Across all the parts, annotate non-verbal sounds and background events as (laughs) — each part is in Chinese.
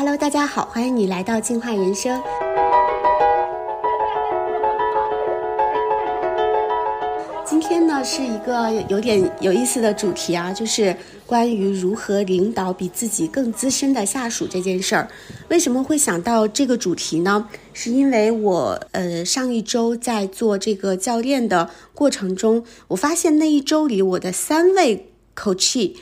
Hello，大家好，欢迎你来到进化人生。今天呢是一个有点有意思的主题啊，就是关于如何领导比自己更资深的下属这件事儿。为什么会想到这个主题呢？是因为我呃上一周在做这个教练的过程中，我发现那一周里我的三位 coach。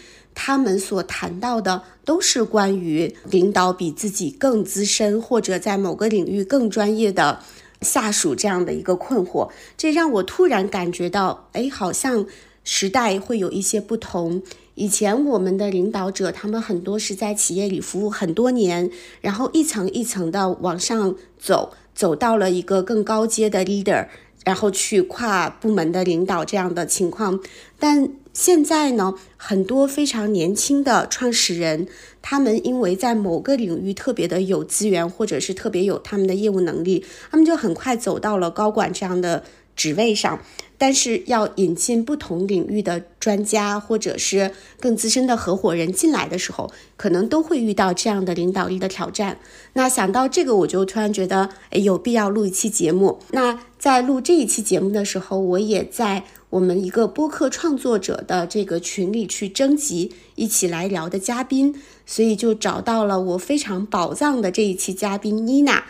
他们所谈到的都是关于领导比自己更资深或者在某个领域更专业的下属这样的一个困惑，这让我突然感觉到，哎，好像时代会有一些不同。以前我们的领导者，他们很多是在企业里服务很多年，然后一层一层的往上走，走到了一个更高阶的 leader，然后去跨部门的领导这样的情况，但。现在呢，很多非常年轻的创始人，他们因为在某个领域特别的有资源，或者是特别有他们的业务能力，他们就很快走到了高管这样的职位上。但是要引进不同领域的专家，或者是更资深的合伙人进来的时候，可能都会遇到这样的领导力的挑战。那想到这个，我就突然觉得，哎，有必要录一期节目。那在录这一期节目的时候，我也在。我们一个播客创作者的这个群里去征集一起来聊的嘉宾，所以就找到了我非常宝藏的这一期嘉宾妮娜。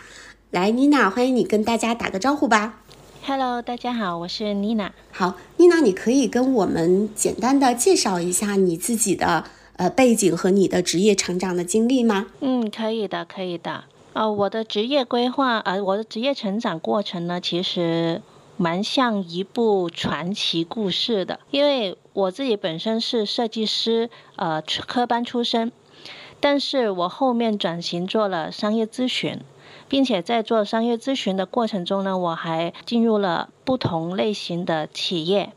来，妮娜，欢迎你跟大家打个招呼吧。Hello，大家好，我是妮娜。好，妮娜，你可以跟我们简单的介绍一下你自己的呃背景和你的职业成长的经历吗？嗯，可以的，可以的。呃，我的职业规划，呃，我的职业成长过程呢，其实。蛮像一部传奇故事的，因为我自己本身是设计师，呃，科班出身，但是我后面转型做了商业咨询，并且在做商业咨询的过程中呢，我还进入了不同类型的企业。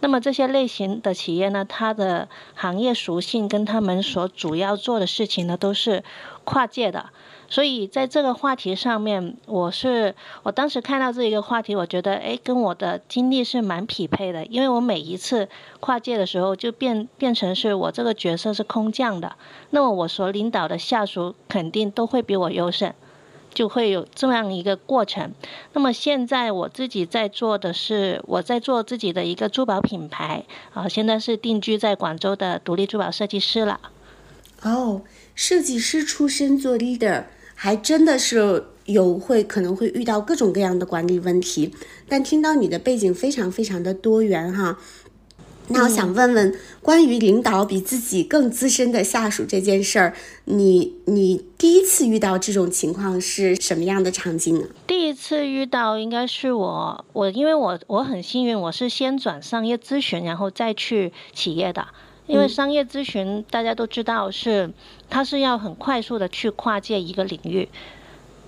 那么这些类型的企业呢，它的行业属性跟他们所主要做的事情呢，都是跨界的。所以在这个话题上面，我是我当时看到这一个话题，我觉得哎，跟我的经历是蛮匹配的。因为我每一次跨界的时候，就变变成是我这个角色是空降的，那么我所领导的下属肯定都会比我优胜，就会有这样一个过程。那么现在我自己在做的是，我在做自己的一个珠宝品牌啊，现在是定居在广州的独立珠宝设计师了。哦，设计师出身做 leader。还真的是有会可能会遇到各种各样的管理问题，但听到你的背景非常非常的多元哈，那我想问问关于领导比自己更资深的下属这件事儿，你你第一次遇到这种情况是什么样的场景呢？第一次遇到应该是我我因为我我很幸运，我是先转商业咨询，然后再去企业的。因为商业咨询大家都知道是，它是要很快速的去跨界一个领域，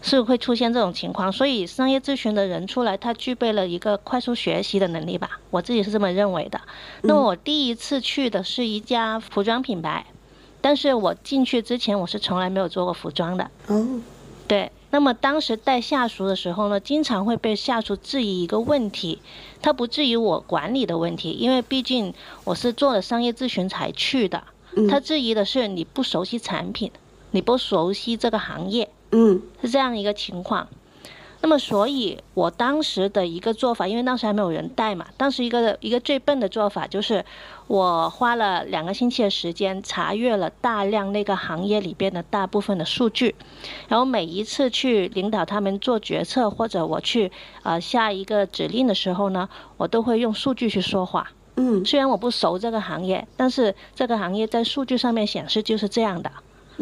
是会出现这种情况。所以商业咨询的人出来，他具备了一个快速学习的能力吧，我自己是这么认为的。那么我第一次去的是一家服装品牌，但是我进去之前我是从来没有做过服装的。哦，对。那么当时带下属的时候呢，经常会被下属质疑一个问题，他不质疑我管理的问题，因为毕竟我是做了商业咨询才去的。他质疑的是你不熟悉产品，你不熟悉这个行业，嗯，是这样一个情况。那么，所以我当时的一个做法，因为当时还没有人带嘛，当时一个一个最笨的做法就是，我花了两个星期的时间查阅了大量那个行业里边的大部分的数据，然后每一次去领导他们做决策或者我去呃下一个指令的时候呢，我都会用数据去说话。嗯，虽然我不熟这个行业，但是这个行业在数据上面显示就是这样的。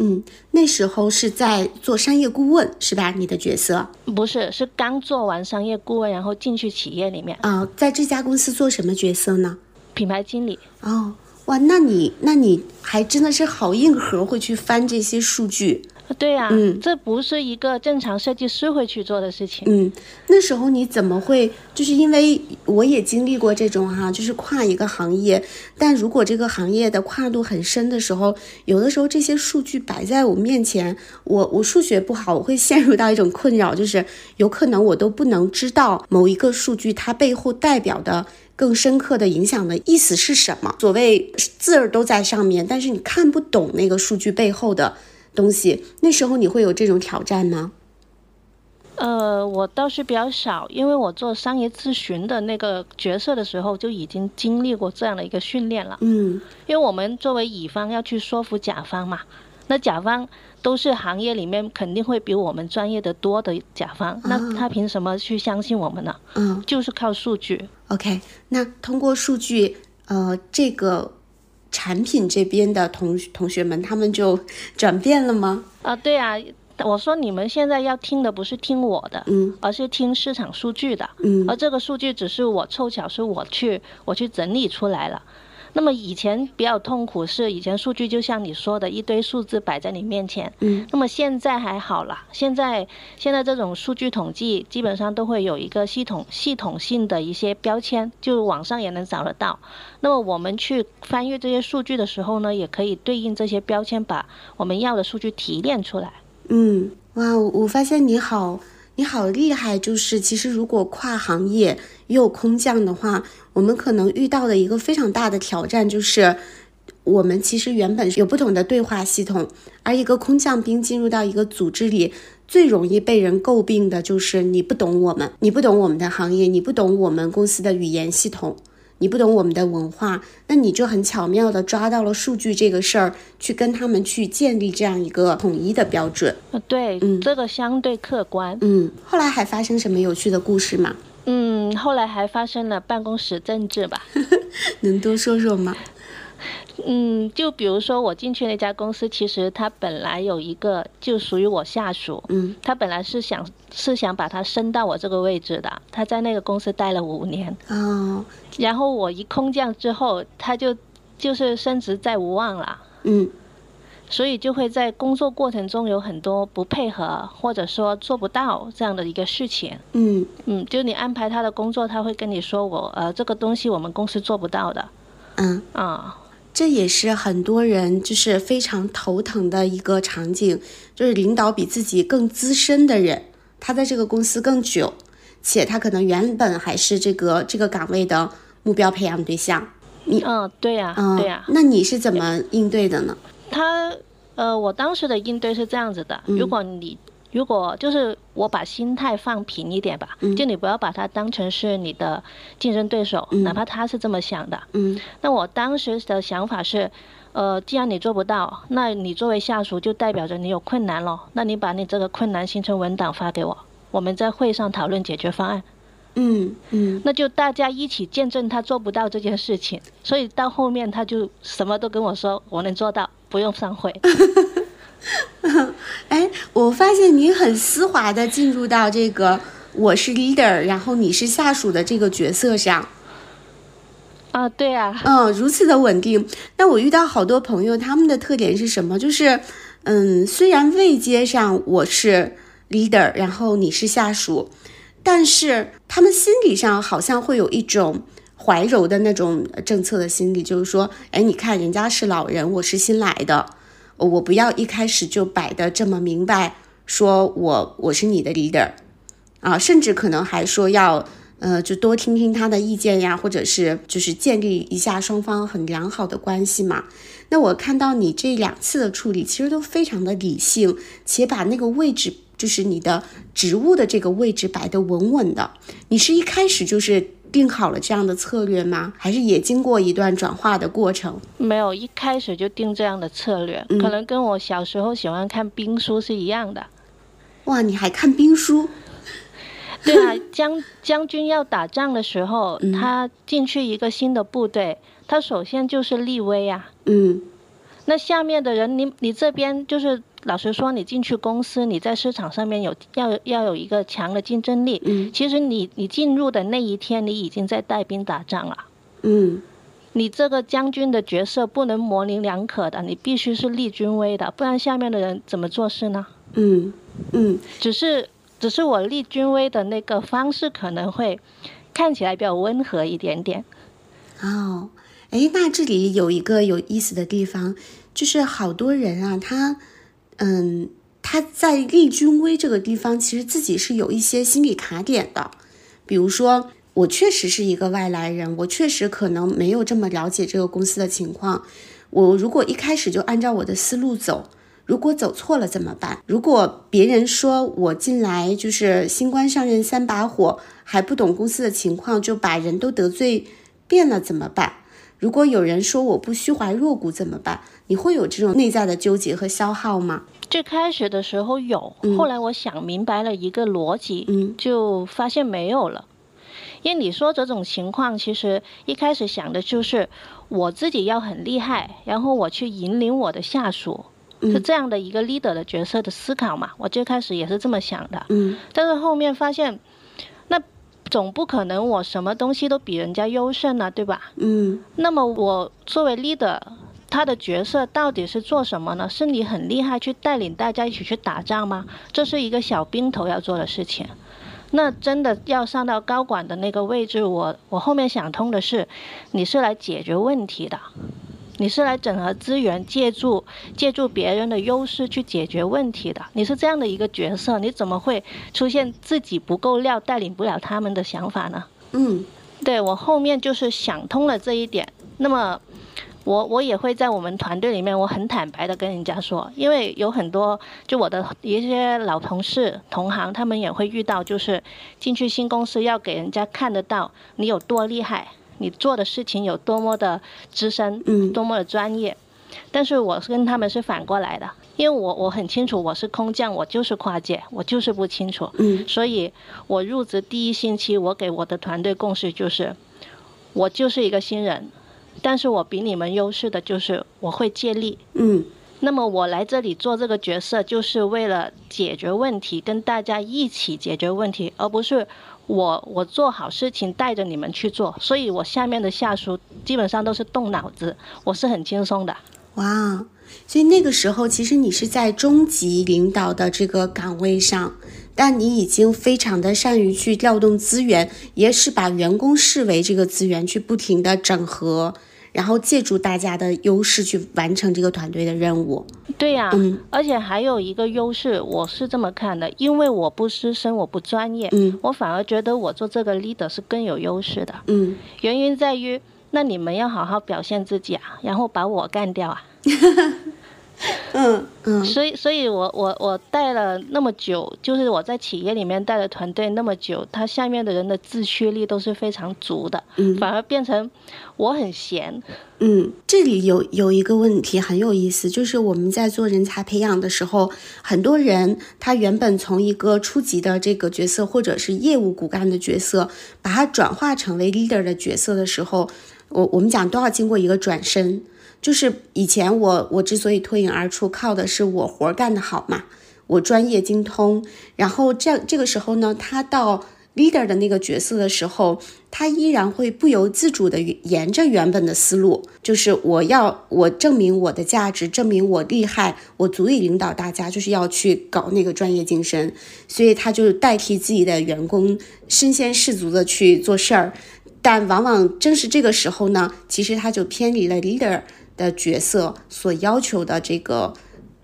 嗯，那时候是在做商业顾问是吧？你的角色不是，是刚做完商业顾问，然后进去企业里面啊。在这家公司做什么角色呢？品牌经理。哦，哇，那你那你还真的是好硬核，会去翻这些数据。对呀，嗯，这不是一个正常设计师会去做的事情。嗯，那时候你怎么会？就是因为我也经历过这种哈，就是跨一个行业，但如果这个行业的跨度很深的时候，有的时候这些数据摆在我面前，我我数学不好，我会陷入到一种困扰，就是有可能我都不能知道某一个数据它背后代表的更深刻的影响的意思是什么。所谓字儿都在上面，但是你看不懂那个数据背后的。东西。那时候你会有这种挑战吗？呃，我倒是比较少，因为我做商业咨询的那个角色的时候就已经经历过这样的一个训练了。嗯，因为我们作为乙方要去说服甲方嘛，那甲方都是行业里面肯定会比我们专业的多的甲方，那他凭什么去相信我们呢？嗯，就是靠数据。OK，那通过数据，呃，这个产品这边的同同学们他们就转变了吗？啊，对啊，我说你们现在要听的不是听我的，嗯而是听市场数据的。嗯而这个数据只是我凑巧是我去我去整理出来了。那么以前比较痛苦是以前数据就像你说的一堆数字摆在你面前，嗯，那么现在还好啦，现在现在这种数据统计基本上都会有一个系统系统性的一些标签，就网上也能找得到。那么我们去翻阅这些数据的时候呢，也可以对应这些标签，把我们要的数据提炼出来。嗯，哇，我我发现你好，你好厉害。就是其实如果跨行业也有空降的话，我们可能遇到的一个非常大的挑战就是，我们其实原本有不同的对话系统，而一个空降兵进入到一个组织里。最容易被人诟病的就是你不懂我们，你不懂我们的行业，你不懂我们公司的语言系统，你不懂我们的文化，那你就很巧妙的抓到了数据这个事儿，去跟他们去建立这样一个统一的标准。呃，对，嗯这个相对客观。嗯，后来还发生什么有趣的故事吗？嗯，后来还发生了办公室政治吧。(laughs) 能多说说吗？嗯，就比如说我进去那家公司，其实他本来有一个就属于我下属，嗯他本来是想是想把他升到我这个位置的，他在那个公司待了五年，哦，然后我一空降之后，他就就是升职在无望了。嗯所以就会在工作过程中有很多不配合，或者说做不到这样的一个事情。嗯嗯，就你安排他的工作，他会跟你说我呃这个东西我们公司做不到的嗯，啊。这也是很多人就是非常头疼的一个场景，就是领导比自己更资深的人，他在这个公司更久，且他可能原本还是这个这个岗位的目标培养对象。你嗯，对呀、嗯，对呀、那你是怎么应对的呢？他呃，我当时的应对是这样子的：如果你如果就是我把心态放平一点吧，就你不要把他当成是你的竞争对手，哪怕他是这么想的。嗯那我当时的想法是，呃，既然你做不到，那你作为下属就代表着你有困难咯。那你把你这个困难形成文档发给我，我们在会上讨论解决方案。嗯嗯那就大家一起见证他做不到这件事情，所以到后面他就什么都跟我说，我能做到，不用散会。(laughs) 哎，我发现你很丝滑的进入到这个我是 leader，然后你是下属的这个角色上。啊，对啊，嗯，如此的稳定。那我遇到好多朋友，他们的特点是什么？就是，嗯，虽然位阶上我是 leader，然后你是下属，但是他们心理上好像会有一种怀柔的那种政策的心理，就是说，哎，你看人家是老人，我是新来的，我不要一开始就摆的这么明白，说我我是你的 leader，啊，甚至可能还说要。呃，就多听听他的意见呀，或者是就是建立一下双方很良好的关系嘛。那我看到你这两次的处理，其实都非常的理性，且把那个位置，就是你的职务的这个位置摆得稳稳的。你是一开始就是定好了这样的策略吗？还是也经过一段转化的过程？没有一开始就定这样的策略，可能跟我小时候喜欢看兵书是一样的。哇，你还看兵书？(laughs) 对啊，将将军要打仗的时候，他进去一个新的部队，他首先就是立威啊。嗯那下面的人，你你这边就是老实说，你进去公司，你在市场上面有要要有一个强的竞争力。嗯其实你你进入的那一天，你已经在带兵打仗了。嗯你这个将军的角色不能模棱两可的，你必须是立军威的，不然下面的人怎么做事呢？嗯嗯只是只是我立军威的那个方式可能会看起来比较温和一点点。哦，哎，那这里有一个有意思的地方，就是好多人啊，他，嗯，他在立军威这个地方，其实自己是有一些心理卡点的。比如说，我确实是一个外来人，我确实可能没有这么了解这个公司的情况。我如果一开始就按照我的思路走，如果走错了怎么办？如果别人说我进来就是新官上任三把火，还不懂公司的情况，就把人都得罪遍了怎么办？如果有人说我不虚怀若谷怎么办？你会有这种内在的纠结和消耗吗？最开始的时候有，后来我想明白了一个逻辑，嗯就发现没有了。因为你说这种情况，其实一开始想的就是我自己要很厉害，然后我去引领我的下属，是这样的一个 leader 的角色的思考嘛。我最开始也是这么想的，嗯但是后面发现，那总不可能我什么东西都比人家优胜呢，对吧？嗯那么我作为 leader，他的角色到底是做什么呢？是你很厉害去带领大家一起去打仗吗？这是一个小兵头要做的事情。那真的要上到高管的那个位置，我我后面想通的是，你是来解决问题的，你是来整合资源，借助借助别人的优势去解决问题的。你是这样的一个角色，你怎么会出现自己不够料，带领不了他们的想法呢？嗯对我后面就是想通了这一点，那么我我也会在我们团队里面，我很坦白的跟人家说，因为有很多就我的一些老同事同行，他们也会遇到，就是进去新公司要给人家看得到你有多厉害，你做的事情有多么的资深，嗯多么的专业。但是我是跟他们是反过来的，因为我我很清楚我是空降，我就是跨界，我就是不清楚。嗯所以我入职第一星期，我给我的团队共识就是，我就是一个新人，但是我比你们优势的就是我会借力。嗯那么我来这里做这个角色，就是为了解决问题，跟大家一起解决问题，而不是我我做好事情带着你们去做。所以我下面的下属基本上都是动脑子，我是很轻松的。哇，所以那个时候其实你是在中级领导的这个岗位上，但你已经非常的善于去调动资源，也是把员工视为这个资源，去不停的整合，然后借助大家的优势去完成这个团队的任务。对呀、嗯而且还有一个优势，我是这么看的，因为我不资深，我不专业，嗯我反而觉得我做这个 leader 是更有优势的。嗯原因在于，那你们要好好表现自己啊，然后把我干掉啊。(laughs) 嗯嗯所以，所以我我我带了那么久，就是我在企业里面带了团队那么久，他下面的人的自驱力都是非常足的，嗯反而变成我很闲。嗯，这里有有一个问题很有意思，就是我们在做人才培养的时候，很多人他原本从一个初级的这个角色，或者是业务骨干的角色，把它转化成为 leader 的角色的时候，我我们讲都要经过一个转身。就是以前我我之所以脱颖而出，靠的是我活干得好嘛，我专业精通。然后这样这个时候呢，他到 leader 的那个角色的时候，他依然会不由自主的沿着原本的思路，就是我要我证明我的价值，证明我厉害，我足以领导大家，就是要去搞那个专业精神。所以他就代替自己的员工身先士卒的去做事儿。但往往正是这个时候呢，其实他就偏离了 leader 的角色所要求的这个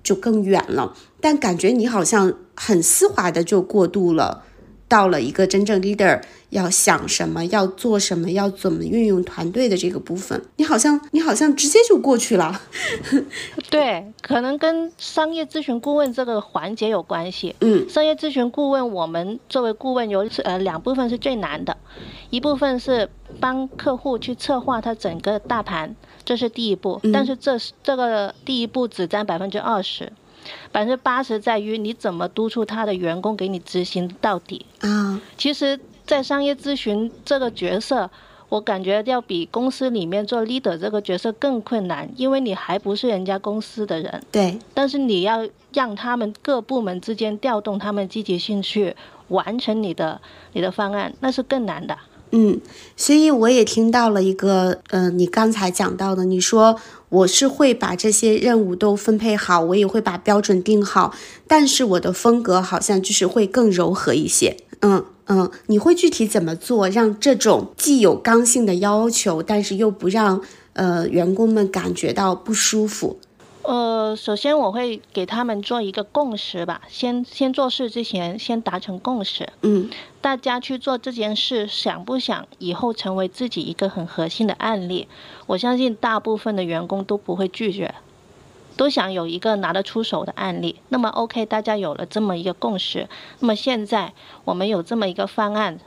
就更远了。但感觉你好像很丝滑的就过渡了，到了一个真正 leader 要想什么、要做什么、要怎么运用团队的这个部分，你好像你好像直接就过去了。(laughs) 对，可能跟商业咨询顾问这个环节有关系。嗯商业咨询顾问，我们作为顾问有呃两部分是最难的，一部分是帮客户去策划他整个大盘，这是第一步。但是这是这个第一步只占百分之二十，百分之八十在于你怎么督促他的员工给你执行到底。啊，其实，在商业咨询这个角色，我感觉要比公司里面做 leader 这个角色更困难，因为你还不是人家公司的人，对，但是你要让他们各部门之间调动他们积极性去完成你的你的方案，那是更难的。嗯，所以我也听到了一个，呃，你刚才讲到的，你说我是会把这些任务都分配好，我也会把标准定好，但是我的风格好像就是会更柔和一些。嗯嗯，你会具体怎么做，让这种既有刚性的要求，但是又不让呃员工们感觉到不舒服？呃，首先我会给他们做一个共识吧，先先做事之前先达成共识，嗯大家去做这件事，想不想以后成为自己一个很核心的案例？我相信大部分的员工都不会拒绝。都想有一个拿得出手的案例。那么 OK，大家有了这么一个共识，那么现在我们有这么一个方案，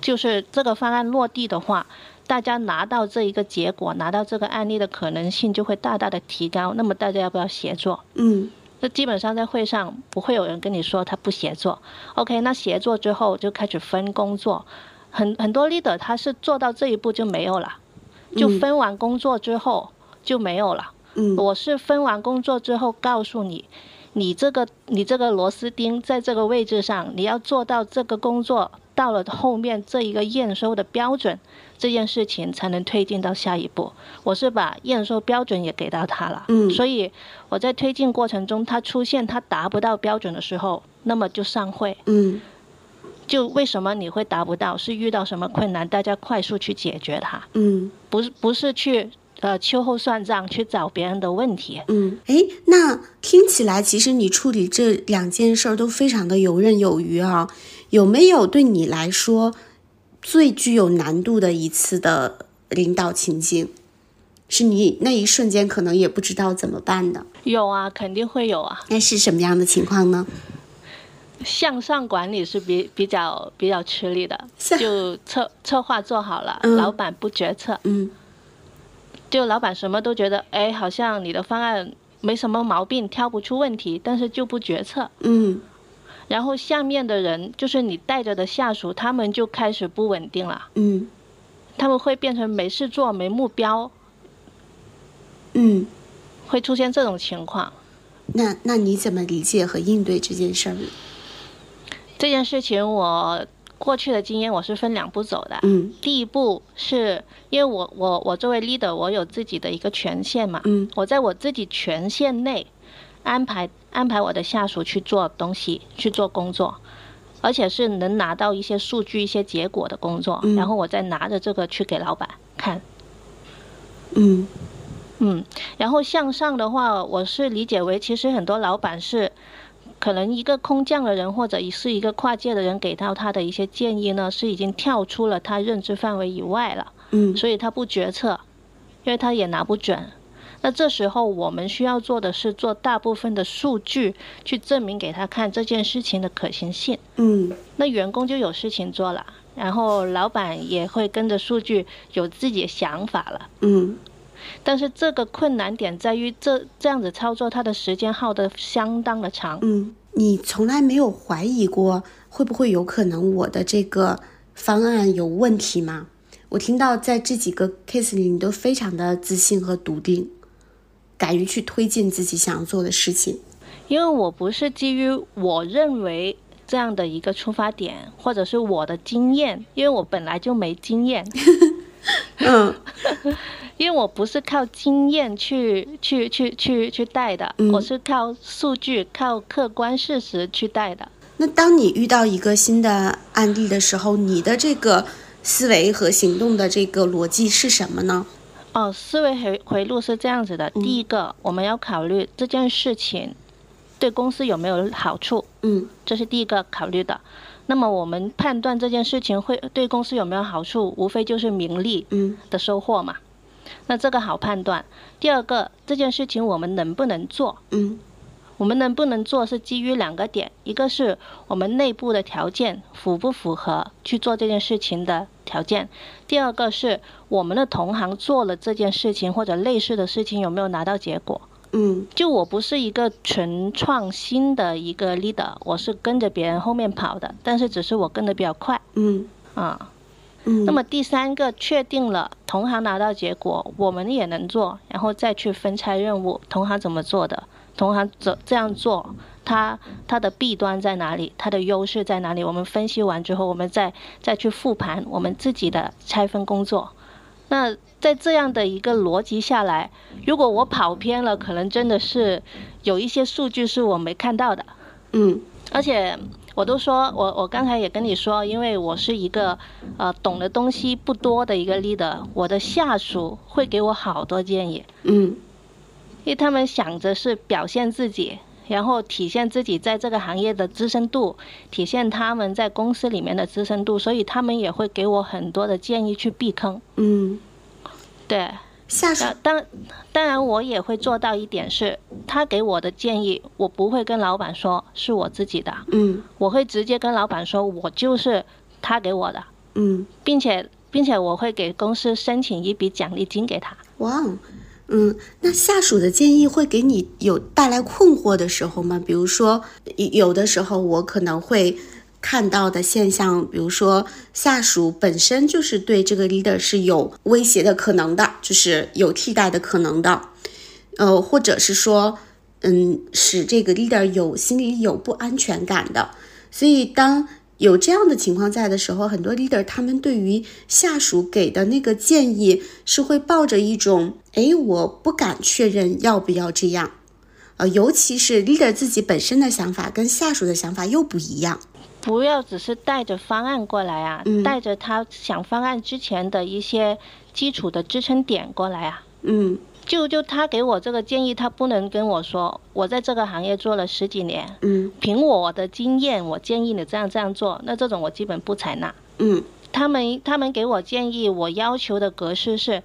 就是这个方案落地的话，大家拿到这一个结果，拿到这个案例的可能性就会大大的提高。那么大家要不要协作？嗯那基本上在会上不会有人跟你说他不协作。OK，那协作之后就开始分工作，很很多 leader 他是做到这一步就没有了，就嗯分完工作之后就没有了。嗯我是分完工作之后告诉你，你这个你这个螺丝钉在这个位置上，你要做到这个工作到了后面这一个验收的标准，这件事情才能推进到下一步。我是把验收标准也给到他了，嗯。所以我在推进过程中，他出现他达不到标准的时候，那么就上会，嗯。就为什么你会达不到，是遇到什么困难，大家快速去解决它，嗯。不是不是去呃秋后算账去找别人的问题。嗯，哎，那听起来其实你处理这两件事儿都非常的游刃有余啊。有没有对你来说最具有难度的一次的领导情境？是你那一瞬间可能也不知道怎么办的，有啊，肯定会有啊。那是什么样的情况呢？向上管理是比比较比较吃力的，就策策划做好了，嗯老板不决策，嗯就老板什么都觉得，哎，好像你的方案没什么毛病，挑不出问题，但是就不决策。嗯然后下面的人，就是你带着的下属，他们就开始不稳定了，嗯他们会变成没事做、没目标，嗯，会出现这种情况。那那你怎么理解和应对这件事儿？这件事情我过去的经验，我是分两步走的。嗯。第一步是因为我我我作为 leader，我有自己的一个权限嘛，嗯。我在我自己权限内安排安排我的下属去做东西，去做工作，而且是能拿到一些数据、一些结果的工作，嗯。然后我再拿着这个去给老板看。嗯。嗯，然后向上的话，我是理解为，其实很多老板是可能一个空降的人或者是一个跨界的人给到他的一些建议呢，是已经跳出了他认知范围以外了，嗯所以他不决策，因为他也拿不准。那这时候我们需要做的是做大部分的数据去证明给他看这件事情的可行性。嗯那员工就有事情做了，然后老板也会跟着数据有自己的想法了。嗯但是这个困难点在于这这样子操作，它的时间耗得相当的长。嗯，你从来没有怀疑过会不会有可能我的这个方案有问题吗？我听到在这几个 case 里，你都非常的自信和笃定，敢于去推进自己想要做的事情。因为我不是基于我认为这样的一个出发点，或者是我的经验，因为我本来就没经验，(laughs) 嗯 (laughs) 因为我不是靠经验去去去去去带的，嗯我是靠数据、靠客观事实去带的。那当你遇到一个新的案例的时候，你的这个思维和行动的这个逻辑是什么呢？哦，思维回回路是这样子的：第一个，我们要考虑这件事情对公司有没有好处，嗯这是第一个考虑的。那么我们判断这件事情会对公司有没有好处，无非就是名利嗯的收获嘛。那这个好判断。第二个，这件事情我们能不能做？嗯我们能不能做是基于两个点，一个是我们内部的条件符不符合去做这件事情的条件，第二个是我们的同行做了这件事情或者类似的事情有没有拿到结果。嗯就我不是一个纯创新的一个 leader，我是跟着别人后面跑的，但是只是我跟得比较快嗯啊。嗯。那么第三个确定了同行拿到结果，我们也能做，然后再去分拆任务，同行怎么做的，同行怎这样做，它它的弊端在哪里，它的优势在哪里？我们分析完之后，我们再再去复盘我们自己的拆分工作。那在这样的一个逻辑下来，如果我跑偏了，可能真的是有一些数据是我没看到的。嗯而且我都说，我我刚才也跟你说，因为我是一个呃懂的东西不多的一个 leader，我的下属会给我好多建议，嗯。因为他们想着是表现自己，然后体现自己在这个行业的资深度，体现他们在公司里面的资深度，所以他们也会给我很多的建议去避坑。嗯。对，下属当当然我也会做到一点是，他给我的建议，我不会跟老板说是我自己的，嗯。我会直接跟老板说，我就是他给我的，嗯，并且并且我会给公司申请一笔奖励金给他。哇哦，嗯，那下属的建议会给你有带来困惑的时候吗？比如说，有的时候我可能会看到的现象，比如说下属本身就是对这个 leader 是有威胁的可能的，就是有替代的可能的，呃，或者是说，嗯，使这个 leader 有心里有不安全感的，所以当有这样的情况在的时候，很多 leader 他们对于下属给的那个建议是会抱着一种，哎，我不敢确认要不要这样，呃，尤其是 leader 自己本身的想法跟下属的想法又不一样，不要只是带着方案过来啊，嗯。带着他想方案之前的一些基础的支撑点过来啊。嗯。就就他给我这个建议，他不能跟我说，我在这个行业做了十几年，嗯。凭我的经验，我建议你这样这样做，那这种我基本不采纳。嗯。他们他们给我建议，我要求的格式是，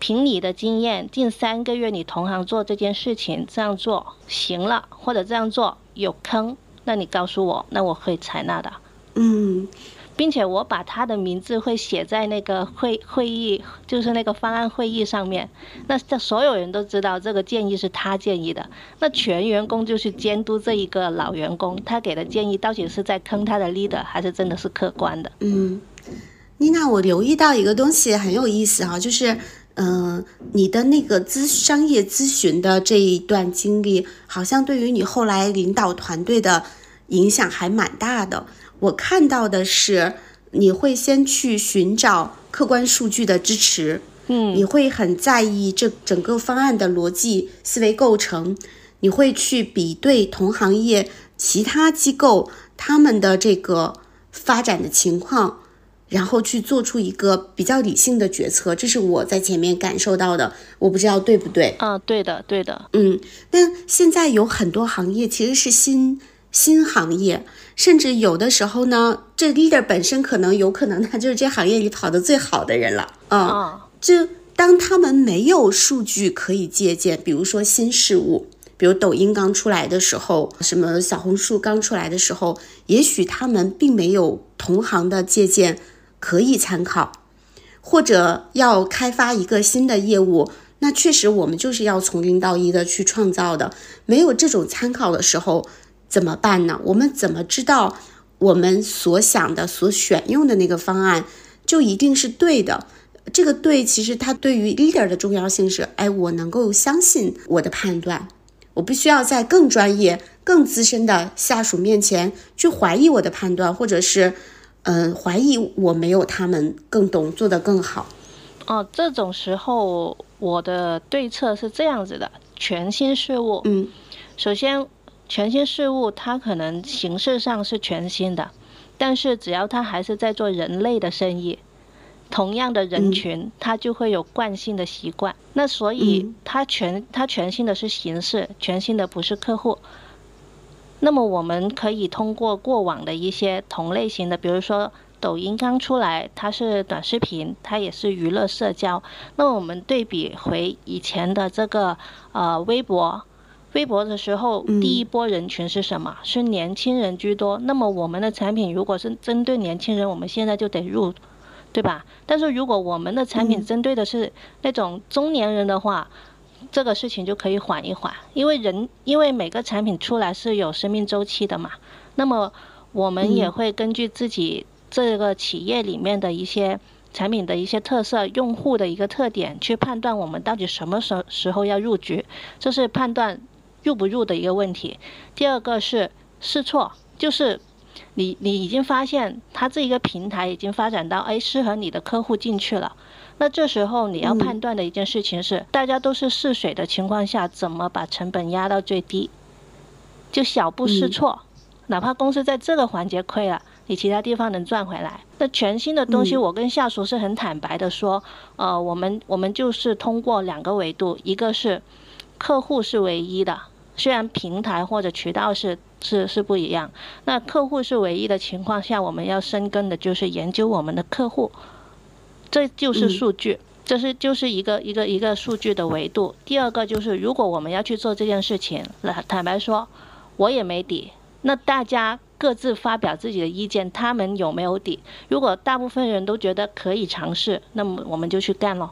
凭你的经验，近三个月你同行做这件事情这样做行了，或者这样做有坑，那你告诉我，那我会采纳的，嗯并且我把他的名字会写在那个会会议，就是那个方案会议上面，那这所有人都知道这个建议是他建议的，那全员工就去监督这一个老员工，他给的建议到底是在坑他的 leader，还是真的是客观的？嗯，妮娜，我留意到一个东西很有意思哈、就是。嗯、你的那个咨商业咨询的这一段经历，好像对于你后来领导团队的影响还蛮大的。我看到的是，你会先去寻找客观数据的支持，嗯你会很在意这整个方案的逻辑思维构成，你会去比对同行业其他机构他们的这个发展的情况，然后去做出一个比较理性的决策。这是我在前面感受到的，我不知道对不对。啊，对的，对的，嗯，那现在有很多行业其实是新新行业，甚至有的时候呢，这 leader 本身可能有可能他就是这行业里跑得最好的人了。啊、啊，就当他们没有数据可以借鉴，比如说新事物，比如抖音刚出来的时候，什么小红书刚出来的时候，也许他们并没有同行的借鉴可以参考，或者要开发一个新的业务。那确实，我们就是要从零到一的去创造的。没有这种参考的时候，怎么办呢？我们怎么知道我们所想的、所选用的那个方案就一定是对的？这个对，其实它对于 leader 的重要性是，哎，我能够相信我的判断，我不需要在更专业、更资深的下属面前去怀疑我的判断，或者是，嗯、怀疑我没有他们更懂，做得更好。哦，这种时候我的对策是这样子的：全新事物，嗯首先，全新事物它可能形式上是全新的，但是只要它还是在做人类的生意，同样的人群，它就会有惯性的习惯。那所以嗯它全它全新的是形式，全新的不是客户。那么我们可以通过过往的一些同类型的，比如说抖音刚出来，它是短视频，它也是娱乐社交。那么我们对比回以前的这个呃微博，微博的时候，嗯第一波人群是什么？是年轻人居多。那么我们的产品如果是针对年轻人，我们现在就得入，对吧？但是如果我们的产品嗯针对的是那种中年人的话，这个事情就可以缓一缓，因为人因为每个产品出来是有生命周期的嘛。那么我们也嗯会根据自己这个企业里面的一些产品的一些特色、用户的一个特点，去判断我们到底什么时时候要入局，这是判断入不入的一个问题。第二个是试错，就是你你已经发现它这一个平台已经发展到哎适合你的客户进去了。那这时候你要嗯。判断的一件事情是，大家都是试水的情况下，怎么把成本压到最低？就小步试嗯。错，哪怕公司在这个环节亏了，你其他地方能赚回来。那全新的东西，嗯。我跟下属是很坦白的说，呃，我们我们就是通过两个维度，一个是客户是唯一的，虽然平台或者渠道是是是不一样，那客户是唯一的情况下，我们要深耕的就是研究我们的客户，这就是嗯数据。这是就是一个一个一个数据的维度。第二个就是，如果我们要去做这件事情，那坦白说，我也没底。那大家各自发表自己的意见，他们有没有底？如果大部分人都觉得可以尝试，那么我们就去干咯，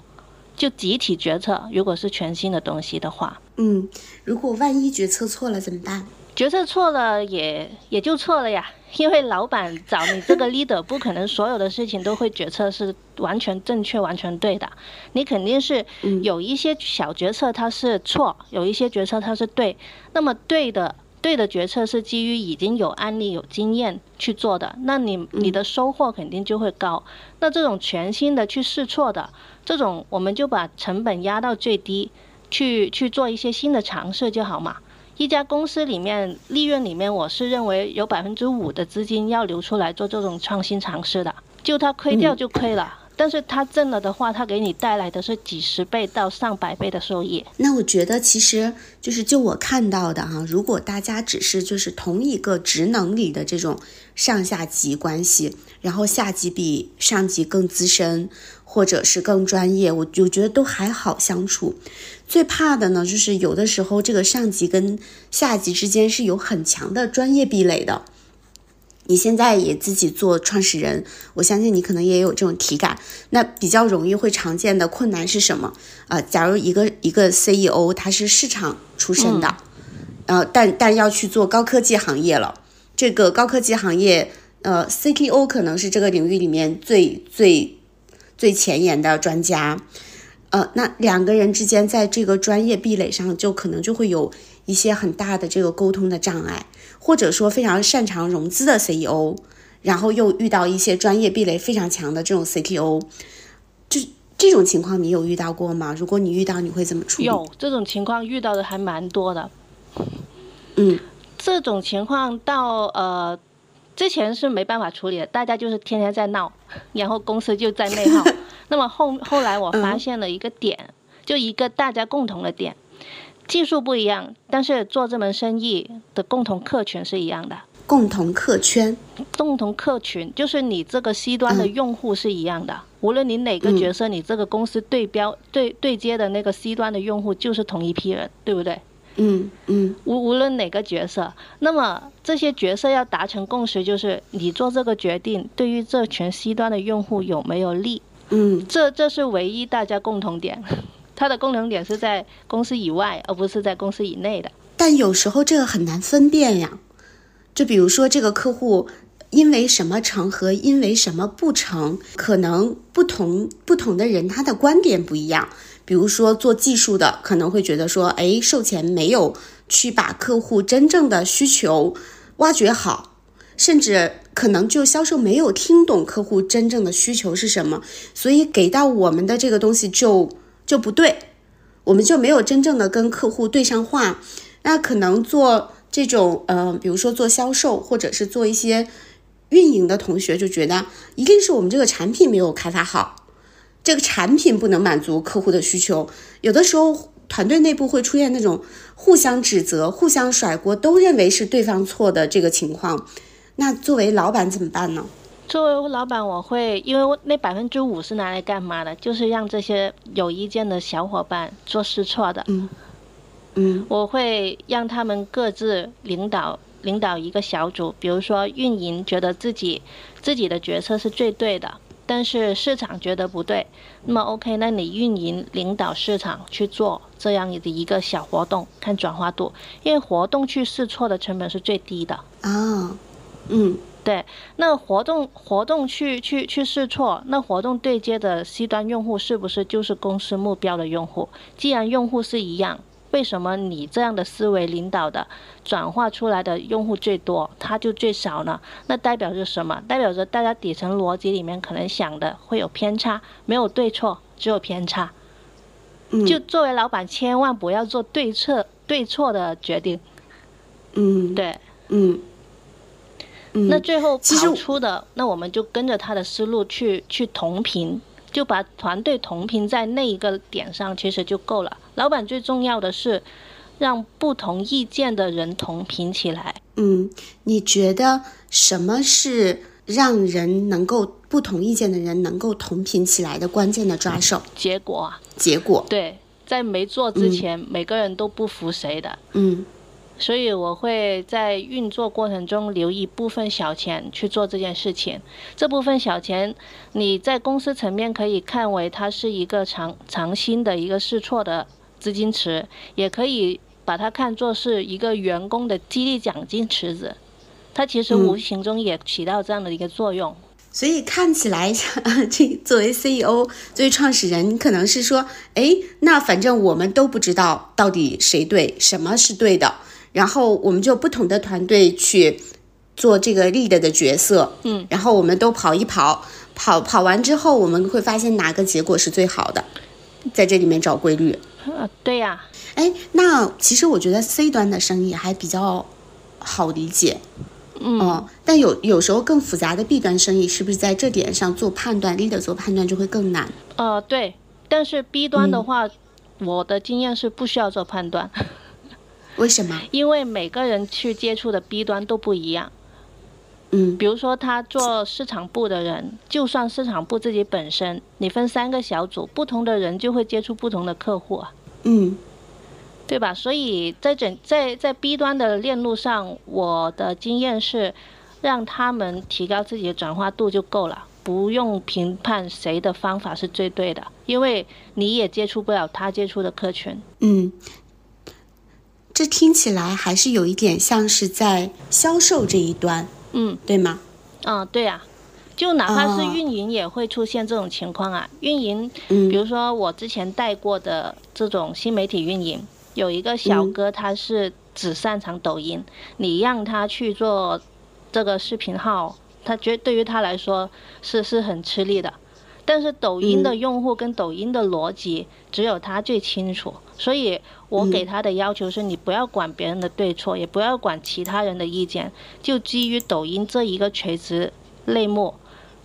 就集体决策。如果是全新的东西的话，嗯，如果万一决策错了怎么办？决策错了也也就错了呀，(laughs) 因为老板找你这个 leader，不可能所有的事情都会决策是完全正确、完全对的。你肯定是有一些小决策它是错，有一些决策它是对。那么对的。对的决策是基于已经有案例、有经验去做的，那你你的收获肯定就会高。那这种全新的去试错的这种，我们就把成本压到最低，去去做一些新的尝试就好嘛。一家公司里面利润里面，我是认为有百分之五的资金要留出来做这种创新尝试的，就它亏掉就亏了。但是它挣了的话，它给你带来的是几十倍到上百倍的收益。那我觉得其实就是就我看到的哈，如果大家只是就是同一个职能里的这种上下级关系，然后下级比上级更资深或者是更专业，我就觉得都还好相处。最怕的呢，就是有的时候这个上级跟下级之间是有很强的专业壁垒的。你现在也自己做创始人，我相信你可能也有这种体感。那比较容易会常见的困难是什么？呃，假如一个一个 CEO 他是市场出身的，呃，但但要去做高科技行业了，这个高科技行业，呃，CTO 可能是这个领域里面最最最前沿的专家，呃，那两个人之间在这个专业壁垒上就可能就会有一些很大的这个沟通的障碍。或者说非常擅长融资的 CEO，然后又遇到一些专业壁垒非常强的这种 CTO，就这种情况你有遇到过吗？如果你遇到，你会怎么处理？有这种情况遇到的还蛮多的。嗯，这种情况到呃之前是没办法处理的，大家就是天天在闹，(laughs) 然后公司就在内耗。(laughs) 那么后后来我发现了一个点，就一个大家共同的点。技术不一样，但是做这门生意的共同客群是一样的。共同客圈，共同客群就是你这个 C 端的用户是一样的。无论你哪个角色，你这个公司对标对对接的那个 C 端的用户就是同一批人，对不对？嗯嗯。无无论哪个角色，那么这些角色要达成共识，就是你做这个决定对于这群 C 端的用户有没有利？嗯，这这是唯一大家共同点。它的功能点是在公司以外，而不是在公司以内的。但有时候这个很难分辨呀。就比如说，这个客户因为什么成和因为什么不成，可能不同不同的人他的观点不一样。比如说做技术的可能会觉得说，哎，售前没有去把客户真正的需求挖掘好，甚至可能就销售没有听懂客户真正的需求是什么，所以给到我们的这个东西就。就不对，我们就没有真正的跟客户对上话。那可能做这种，呃，比如说做销售或者是做一些运营的同学就觉得，一定是我们这个产品没有开发好，这个产品不能满足客户的需求。有的时候团队内部会出现那种互相指责、互相甩锅，都认为是对方错的这个情况。那作为老板怎么办呢？作为老板，我会因为那百分之五是拿来干嘛的？就是让这些有意见的小伙伴做试错的。嗯嗯，我会让他们各自领导领导一个小组。比如说，运营觉得自己自己的决策是最对的，但是市场觉得不对。那么 OK，那你运营领导市场去做这样的一个小活动，看转化度，因为活动去试错的成本是最低的。啊，嗯。对，那活动活动去去去试错，那活动对接的 C 端用户是不是就是公司目标的用户？既然用户是一样，为什么你这样的思维领导的转化出来的用户最多，他就最少呢？那代表着什么？代表着大家底层逻辑里面可能想的会有偏差，没有对错，只有偏差。就作为老板，千万不要做对策对错的决定。嗯，对，嗯。那最后跑出的，那我们就跟着他的思路去去同频，就把团队同频在那一个点上，其实就够了。老板最重要的是让不同意见的人同频起来。嗯，你觉得什么是让人能够不同意见的人能够同频起来的关键的抓手。结果啊，结果，对，在没做之前，每个人都不服谁的。嗯所以我会在运作过程中留一部分小钱去做这件事情。这部分小钱，你在公司层面可以看为它是一个长长新的一个试错的资金池，也可以把它看作是一个员工的激励奖金池子。它其实无形中也起到这样的一个作用。所以看起来，(laughs) 这作为 CEO，作为创始人，你可能是说，哎，那反正我们都不知道到底谁对，什么是对的。然后我们就不同的团队去做这个 lead 的角色，嗯，然后我们都跑一跑，跑跑完之后，我们会发现哪个结果是最好的，在这里面找规律。呃，对呀、哎，那其实我觉得 C 端的生意还比较好理解，嗯，哦，但有有时候更复杂的 B 端生意，是不是在这点上做判断，leader 做判断就会更难？呃，对。但是 B 端的话，我的经验是不需要做判断，为什么？因为每个人去接触的 B 端都不一样。嗯比如说，他做市场部的人，就算市场部自己本身，你分三个小组，不同的人就会接触不同的客户啊，嗯对吧？所以在整在在 B 端的链路上，我的经验是，让他们提高自己的转化度就够了，不用评判谁的方法是最对的，因为你也接触不了他接触的客群。嗯，这听起来还是有一点像是在销售这一端，嗯，对吗？嗯，对啊，就哪怕是哦运营也会出现这种情况啊。运营，嗯比如说我之前带过的这种新媒体运营，有一个小嗯哥他是只擅长抖音，你让他去做这个视频号，他觉对于他来说是是很吃力的。但是抖音的用户跟抖音的逻辑，只有他最清楚，所以我给他的要求是你不要管别人的对错，也不要管其他人的意见，就基于抖音这一个垂直类目，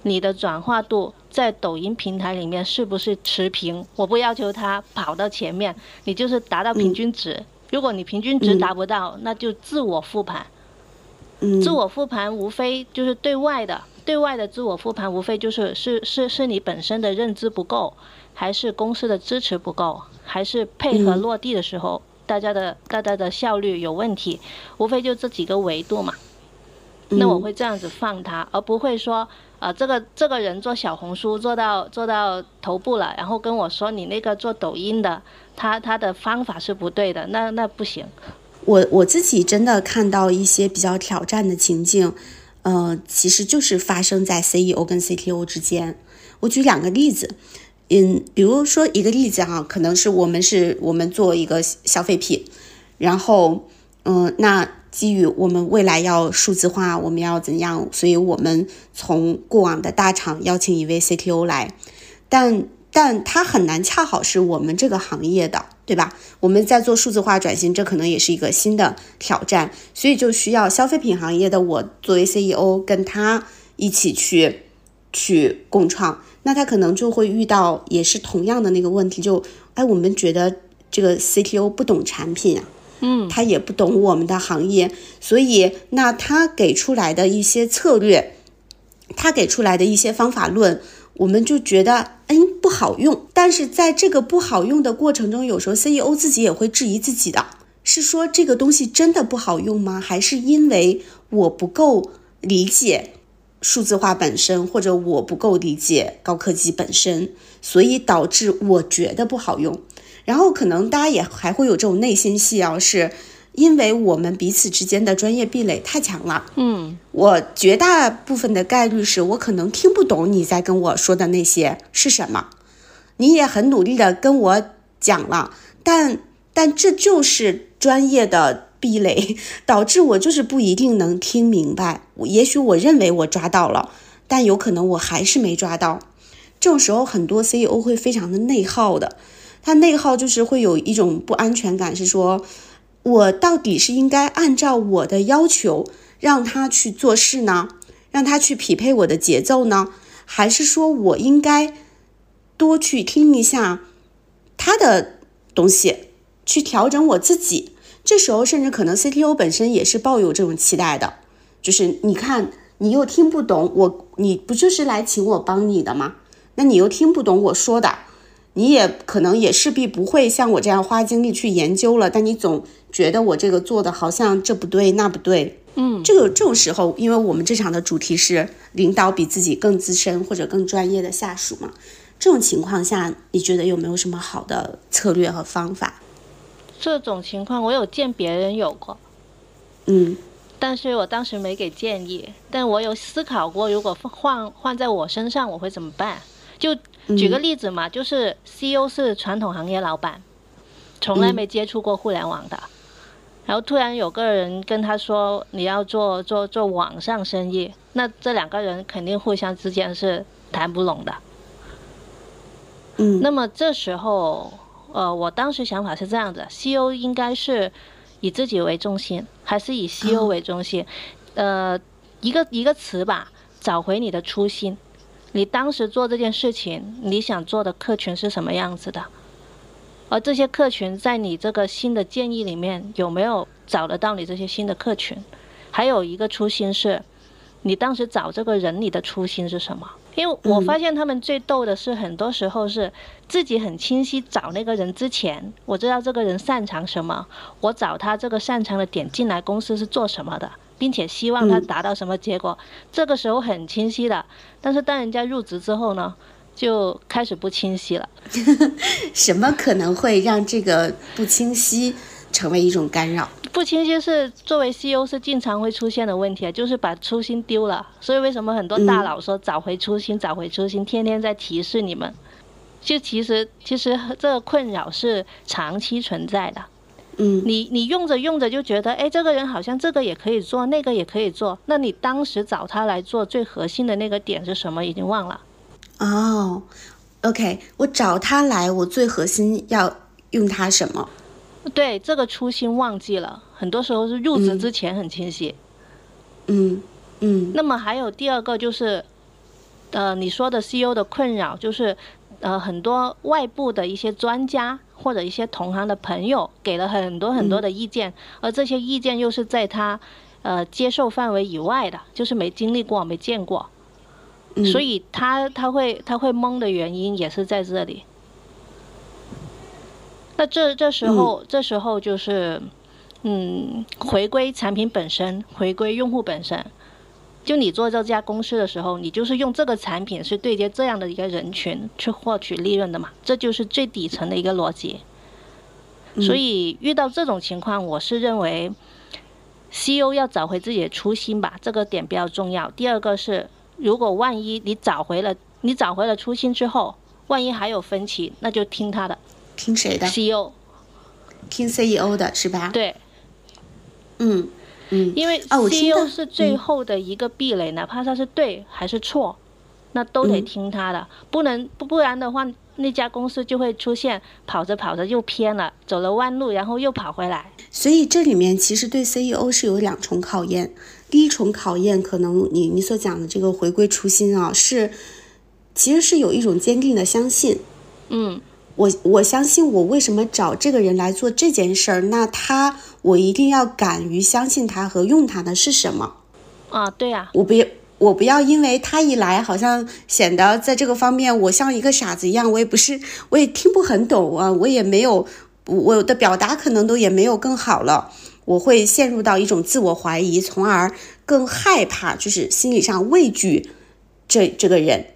你的转化度在抖音平台里面是不是持平？我不要求他跑到前面，你就是达到平均值。如果你平均值达不到，那就自我复盘。嗯自我复盘无非就是对外的，对外的自我复盘无非就是是是是你本身的认知不够，还是公司的支持不够，还是配合嗯落地的时候、大家的大家的效率有问题，无非就这几个维度嘛。那我嗯会这样子放他，而不会说，呃，这个这个人做小红书做到做到头部了，然后跟我说你那个做抖音的，他他的方法是不对的，那那不行。我我自己真的看到一些比较挑战的情境，呃，其实就是发生在 CEO 跟 CTO 之间。我举两个例子，嗯，比如说一个例子哈、可能是我们是我们做一个消费品，然后，嗯、那基于我们未来要数字化，我们要怎样，所以我们从过往的大厂邀请一位 CTO 来，但但他很难恰好是我们这个行业的，对吧？我们在做数字化转型，这可能也是一个新的挑战，所以就需要消费品行业的我作为 CEO 跟他一起去去共创。那他可能就会遇到也是同样的那个问题，就哎，我们觉得这个 CTO 不懂产品啊，嗯，他也不懂我们的行业，所以那他给出来的一些策略，他给出来的一些方法论，我们就觉得哎不好用。但是在这个不好用的过程中，有时候 CEO 自己也会质疑自己的，是说这个东西真的不好用吗？还是因为我不够理解数字化本身，或者我不够理解高科技本身，所以导致我觉得不好用。然后可能大家也还会有这种内心戏啊，是因为我们彼此之间的专业壁垒太强了。嗯，我绝大部分的概率是我可能听不懂你在跟我说的那些是什么，你也很努力的跟我讲了，但但这就是专业的壁垒，导致我就是不一定能听明白。也许我认为我抓到了，但有可能我还是没抓到。这种时候，很多 CEO 会非常的内耗的，他内耗就是会有一种不安全感，是说我到底是应该按照我的要求让他去做事呢，让他去匹配我的节奏呢，还是说我应该多去听一下他的东西，去调整我自己？这时候甚至可能 CTO 本身也是抱有这种期待的，就是你看你又听不懂我，你不就是来请我帮你的吗？那你又听不懂我说的，你也可能也势必不会像我这样花精力去研究了。但你总觉得我这个做的好像这不对那不对，嗯，这个这种时候，因为我们这场的主题是领导比自己更资深或者更专业的下属嘛，这种情况下，你觉得有没有什么好的策略和方法？这种情况我有见别人有过，嗯。但是我当时没给建议，但我有思考过，如果换换在我身上，我会怎么办？就举个例子嘛，就是 CEO 是传统行业老板，从来没接触过互联网的，然后突然有个人跟他说你要做做做网上生意，那这两个人肯定互相之间是谈不拢的。嗯，那么这时候，呃，我当时想法是这样子，CEO 应该是。以自己为中心，还是以 CEO 为中心？呃，一个一个词吧，找回你的初心。你当时做这件事情，你想做的客群是什么样子的？而这些客群在你这个新的建议里面有没有找得到你这些新的客群？还有一个初心是，你当时找这个人，你的初心是什么？因为我发现他们最逗的是，很多时候是自己很清晰找那个人之前，我知道这个人擅长什么，我找他这个擅长的点进来公司是做什么的，并且希望他达到什么结果，这个时候很清晰的。但是当人家入职之后呢，就开始不清晰了。(laughs) 什么可能会让这个不清晰成为一种干扰？不清晰是作为 CEO 是经常会出现的问题，就是把初心丢了。所以为什么很多大佬说找回初心，找回初心，天天在提示你们？就其实其实这个困扰是长期存在的。嗯，你你用着用着就觉得，哎，这个人好像这个也可以做，那个也可以做。那你当时找他来做最核心的那个点是什么？已经忘了。哦，OK，我找他来，我最核心要用他什么？对这个初心忘记了，很多时候是入职之前很清晰。嗯嗯。那么还有第二个就是，呃，你说的 CEO 的困扰就是，呃，很多外部的一些专家或者一些同行的朋友给了很多很多的意见，而这些意见又是在他呃接受范围以外的，就是没经历过、没见过，所以他他会他会懵的原因也是在这里。那这这时候，这时候就是，嗯，回归产品本身，回归用户本身。就你做这家公司的时候，你就是用这个产品是对接这样的一个人群去获取利润的嘛？这就是最底层的一个逻辑。所以遇到这种情况，我是认为，CEO 要找回自己的初心吧，这个点比较重要。第二个是，如果万一你找回了，你找回了初心之后，万一还有分歧，那就听他的。听谁的？CEO，听 CEO 的是吧？对，嗯嗯，因为 CEO 是最后的一个壁垒，哪怕他是对还是错，那都得听他的，不能不不然的话，那家公司就会出现跑着跑着又偏了，走了弯路，然后又跑回来。所以这里面其实对 CEO 是有两重考验，第一重考验可能你你所讲的这个回归初心啊，是其实是有一种坚定的相信，嗯。我我相信我为什么找这个人来做这件事儿？那他我一定要敢于相信他和用他的是什么？啊，对呀，我不要我不要因为他一来好像显得在这个方面我像一个傻子一样，我也不是，我也听不很懂啊，我也没有我的表达可能都也没有更好了，我会陷入到一种自我怀疑，从而更害怕，就是心理上畏惧这这个人，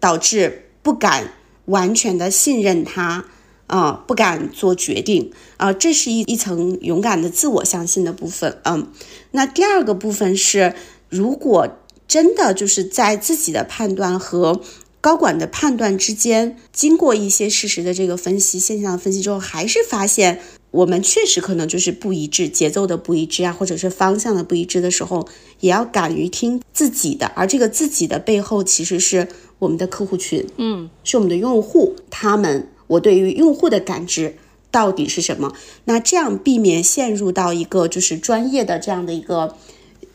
导致不敢。完全的信任他，啊，不敢做决定，啊，这是一一层勇敢的自我相信的部分，嗯，那第二个部分是，如果真的就是在自己的判断和高管的判断之间，经过一些事实的这个分析、现象的分析之后，还是发现我们确实可能就是不一致、节奏的不一致啊，或者是方向的不一致的时候，也要敢于听自己的，而这个自己的背后其实是。我们的客户群，嗯，是我们的用户，他们，我对于用户的感知到底是什么？那这样避免陷入到一个就是专业的这样的一个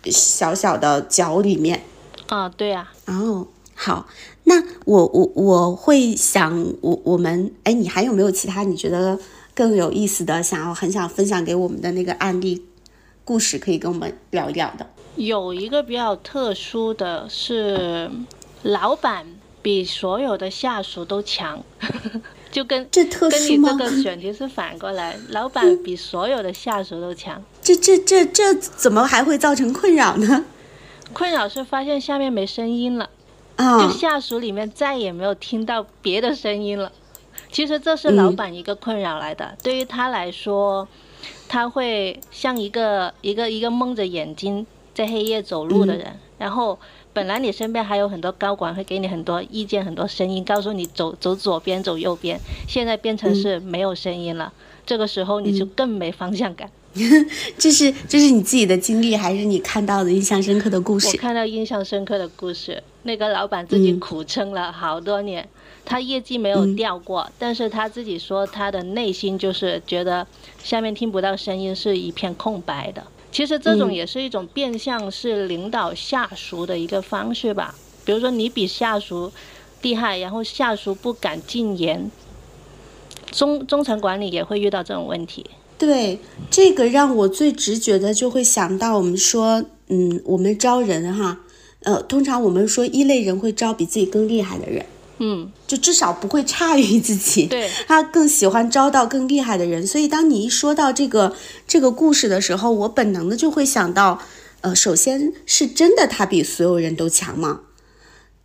小小的角里面。啊，对呀。哦，好，那我我我会想，我我们，哎，你还有没有其他你觉得更有意思的，想要很想分享给我们的那个案例？故事可以跟我们聊一聊的？有一个比较特殊的是，老板比所有的下属都强，就跟这特跟？你这个选题是反过来，老板比所有的下属都强。这这这这怎么还会造成困扰呢？困扰是发现下面没声音了，啊就，下属里面再也没有听到别的声音了。其实这是老板一个困扰来的，对于他来说，他会像一个一个一个蒙着眼睛在黑夜走路的人，然后本来你身边还有很多高管会给你很多意见、很多声音，告诉你走走左边、走右边，现在变成是没有声音了，这个时候你就更没方向感。(laughs) 这是这是你自己的经历，还是你看到的印象深刻的故事我？看到印象深刻的故事，那个老板自己苦撑了好多年，他业绩没有掉过，但是他自己说他的内心就是觉得下面听不到声音，是一片空白的。其实这种也是一种变相是领导下属的一个方式吧。比如说你比下属厉害，然后下属不敢进言，中中层管理也会遇到这种问题。对，这个让我最直觉的就会想到，我们说，嗯，我们招人哈，呃，通常我们说一类人会招比自己更厉害的人，嗯，就至少不会差于自己。对，他更喜欢招到更厉害的人，所以当你一说到这个这个故事的时候，我本能的就会想到，呃，首先是真的他比所有人都强吗？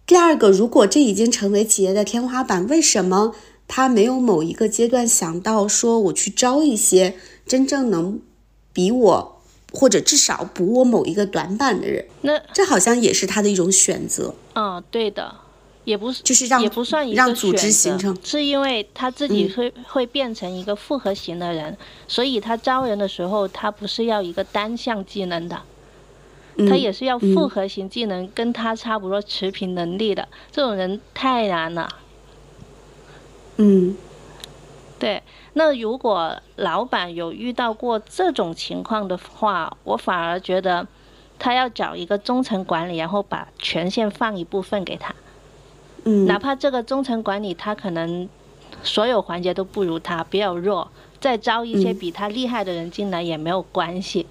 第二个，如果这已经成为企业的天花板，为什么他没有某一个阶段想到说我去招一些真正能比我或者至少补我某一个短板的人？那这好像也是他的一种选择，嗯，对的，也不是，就是让也不算一个让组织选择形成是因为他自己会、会变成一个复合型的人，所以他招人的时候，他不是要一个单项技能的，他嗯也是要复合型技能，跟他差不多持平能力的，这种人太难了。嗯对，那如果老板有遇到过这种情况的话，我反而觉得他要找一个中层管理，然后把权限放一部分给他。嗯，哪怕这个中层管理他可能所有环节都不如他，比较弱，再招一些嗯比他厉害的人进来也没有关系。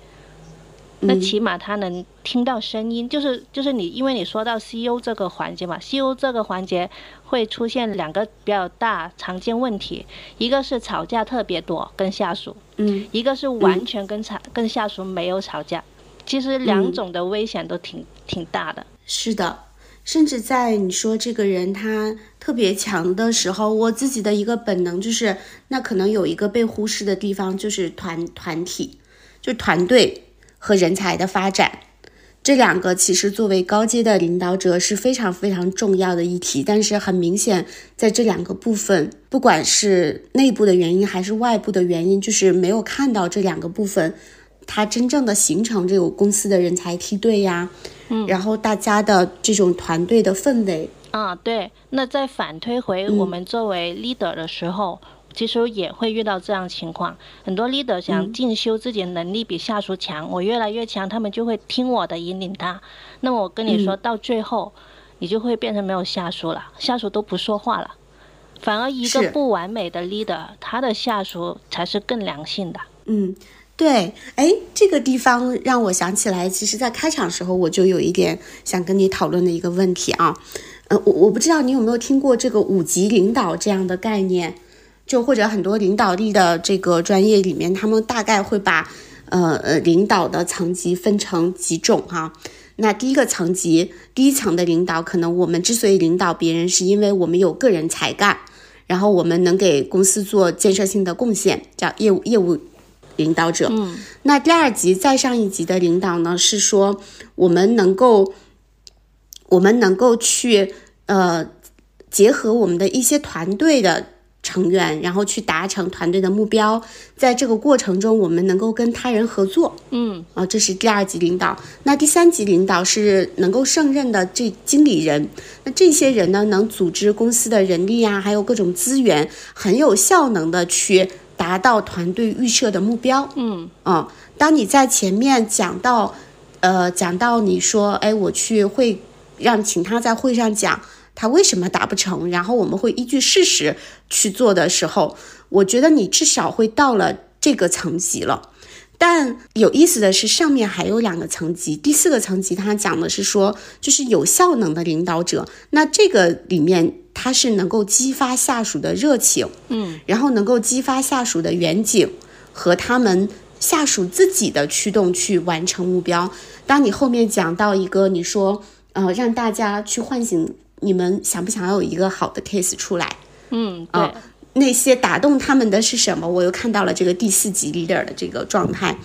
那嗯起码他能听到声音，就是就是你，因为你说到 CEO 这个环节嘛，CEO 这个环节会出现两个比较大常见问题，一个是吵架特别多跟下属，嗯一个是完全跟吵、跟下属没有吵架。其实两种的危险都挺挺大的。是的，甚至在你说这个人他特别强的时候，我自己的一个本能就是，那可能有一个被忽视的地方，就是团团体，就团队和人才的发展。这两个其实作为高阶的领导者是非常非常重要的议题，但是很明显，在这两个部分，不管是内部的原因还是外部的原因，就是没有看到这两个部分，它真正的形成这个公司的人才梯队呀，嗯，然后大家的这种团队的氛围，啊，对。那在反推回我们作为 leader 的时候，其实也会遇到这样情况。很多 leader 想进修自己的能力比下属强，我越来越强，他们就会听我的，引领他。那么我跟你说，到最后，你就会变成没有下属了，下属都不说话了。反而一个不完美的 leader，他的下属才是更良性的。嗯，对，哎，这个地方让我想起来，其实，在开场时候我就有一点想跟你讨论的一个问题啊，呃，我我不知道你有没有听过这个五级领导这样的概念，就或者很多领导力的这个专业里面，他们大概会把呃呃领导的层级分成几种哈、那第一个层级，第一层的领导，可能我们之所以领导别人，是因为我们有个人才干，然后我们能给公司做建设性的贡献，叫业务业务领导者。嗯，那第二级再上一级的领导呢，是说我们能够，我们能够去呃结合我们的一些团队的成员，然后去达成团队的目标，在这个过程中，我们能够跟他人合作。嗯啊，这是第二级领导。那第三级领导是能够胜任的这经理人。那这些人呢，能组织公司的人力啊，还有各种资源，很有效能的去达到团队预设的目标。嗯啊，当你在前面讲到，呃，讲到你说，哎，我去会让请他在会上讲他为什么达不成，然后我们会依据事实去做的时候，我觉得你至少会到了这个层级了。但有意思的是，上面还有两个层级。第四个层级，他讲的是说，就是有效能的领导者。那这个里面，它是能够激发下属的热情，嗯，然后能够激发下属的远景和他们下属自己的驱动去完成目标。当你后面讲到一个，你说，呃，让大家去唤醒你们，想不想要有一个好的 case 出来？嗯，对。那些打动他们的是什么？我又看到了这个第四级 leader 的这个状态，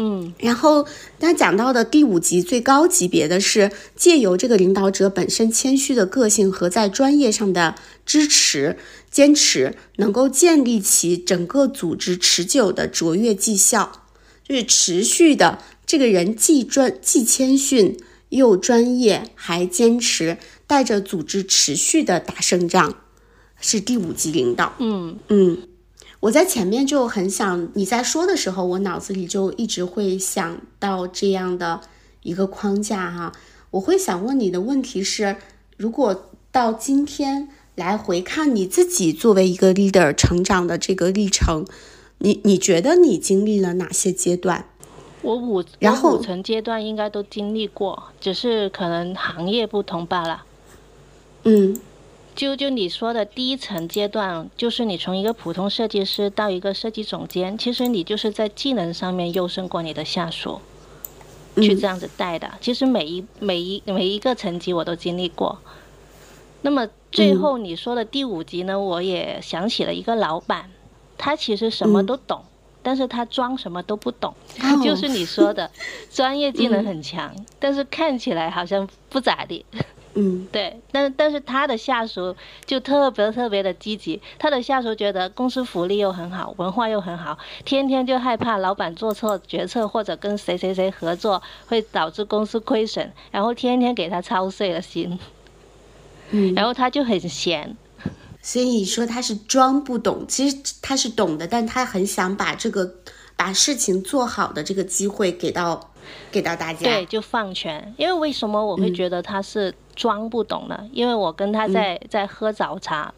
嗯，然后他讲到的第五级最高级别的是借由这个领导者本身谦虚的个性和在专业上的支持、坚持，能够建立起整个组织持久的卓越绩效，就是持续的这个人既专既谦逊又专业还坚持，带着组织持续的打胜仗。是第五级领导，嗯。嗯，我在前面就很想你在说的时候，我脑子里就一直会想到这样的一个框架哈。我会想问你的问题是：如果到今天来回看你自己作为一个 leader 成长的这个历程，你你觉得你经历了哪些阶段？我五然后五层阶段应该都经历过，只是可能行业不同罢了。嗯。就就你说的第一层阶段，就是你从一个普通设计师到一个设计总监，其实你就是在技能上面优胜过你的下属，去这样子带的。其实每一每一每一个层级我都经历过。那么最后你说的第五级呢，我也想起了一个老板，他其实什么都懂，但是他装什么都不懂，(laughs) 就是你说的专业技能很强，但是看起来好像不咋地。嗯，对，但但是他的下属就特别特别的积极，他的下属觉得公司福利又很好，文化又很好，天天就害怕老板做错决策或者跟谁谁谁合作会导致公司亏损，然后天天给他操碎了心，嗯，然后他就很闲，所以你说他是装不懂，其实他是懂的，但他很想把这个把事情做好的这个机会给到给到大家，对，就放权，因为为什么我会觉得他是。装不懂了，因为我跟他在在喝早茶，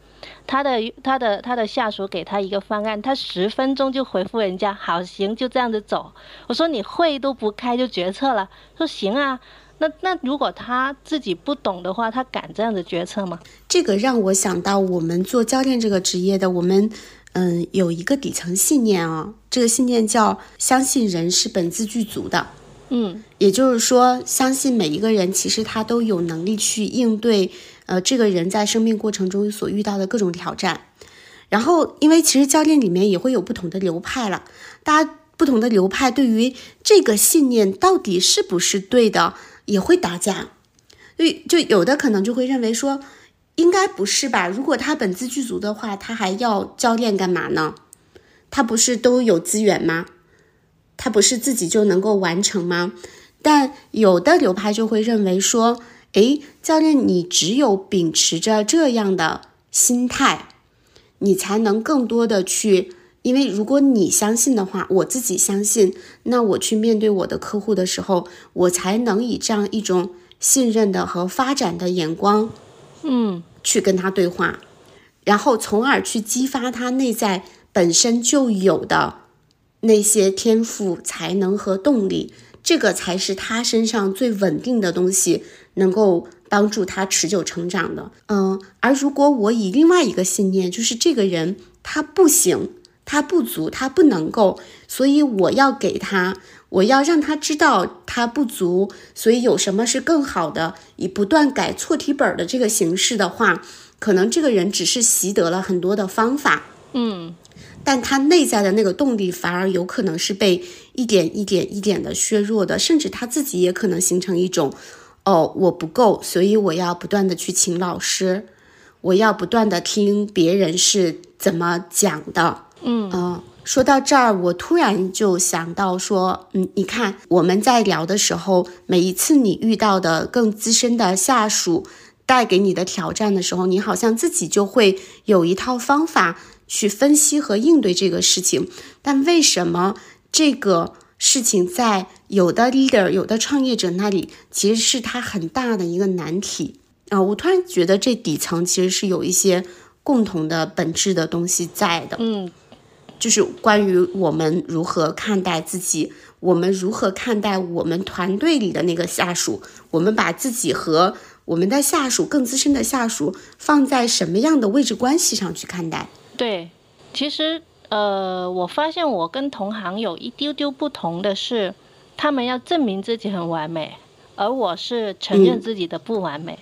他的他的他的下属给他一个方案，他十分钟就回复人家，好行，就这样子走。我说你会都不开就决策了，说行啊，那那如果他自己不懂的话，他敢这样子决策吗？这个让我想到我们做教练这个职业的，我们嗯有一个底层信念啊，这个信念叫相信人是本自具足的。嗯，也就是说，相信每一个人其实他都有能力去应对，呃，这个人在生命过程中所遇到的各种挑战。然后，因为其实教练里面也会有不同的流派了，大家不同的流派对于这个信念到底是不是对的也会打架。所以，就有的可能就会认为说，应该不是吧？如果他本自具足的话，他还要教练干嘛呢？他不是都有资源吗？他不是自己就能够完成吗？但有的流派就会认为说，诶，教练，你只有秉持着这样的心态，你才能更多的去，因为如果你相信的话，我自己相信，那我去面对我的客户的时候，我才能以这样一种信任的和发展的眼光，嗯，去跟他对话，然后从而去激发他内在本身就有的。那些天赋、才能和动力，这个才是他身上最稳定的东西，能够帮助他持久成长的。嗯，而如果我以另外一个信念，就是这个人他不行，他不足，他不能够，所以我要给他，我要让他知道他不足，所以有什么是更好的，以不断改错题本的这个形式的话，可能这个人只是习得了很多的方法。嗯。但他内在的那个动力反而有可能是被一点一点一点的削弱的，甚至他自己也可能形成一种，哦，我不够，所以我要不断的去请老师，我要不断的听别人是怎么讲的。嗯说到这儿，我突然就想到说，嗯，你看我们在聊的时候，每一次你遇到的更资深的下属带给你的挑战的时候，你好像自己就会有一套方法。去分析和应对这个事情，但为什么这个事情在有的 leader、有的创业者那里，其实是他很大的一个难题啊？我突然觉得这底层其实是有一些共同的本质的东西在的。嗯，就是关于我们如何看待自己，我们如何看待我们团队里的那个下属，我们把自己和我们的下属更资深的下属放在什么样的位置关系上去看待？对，其实呃，我发现我跟同行有一丢丢不同的是，他们要证明自己很完美，而我是承认自己的不完美。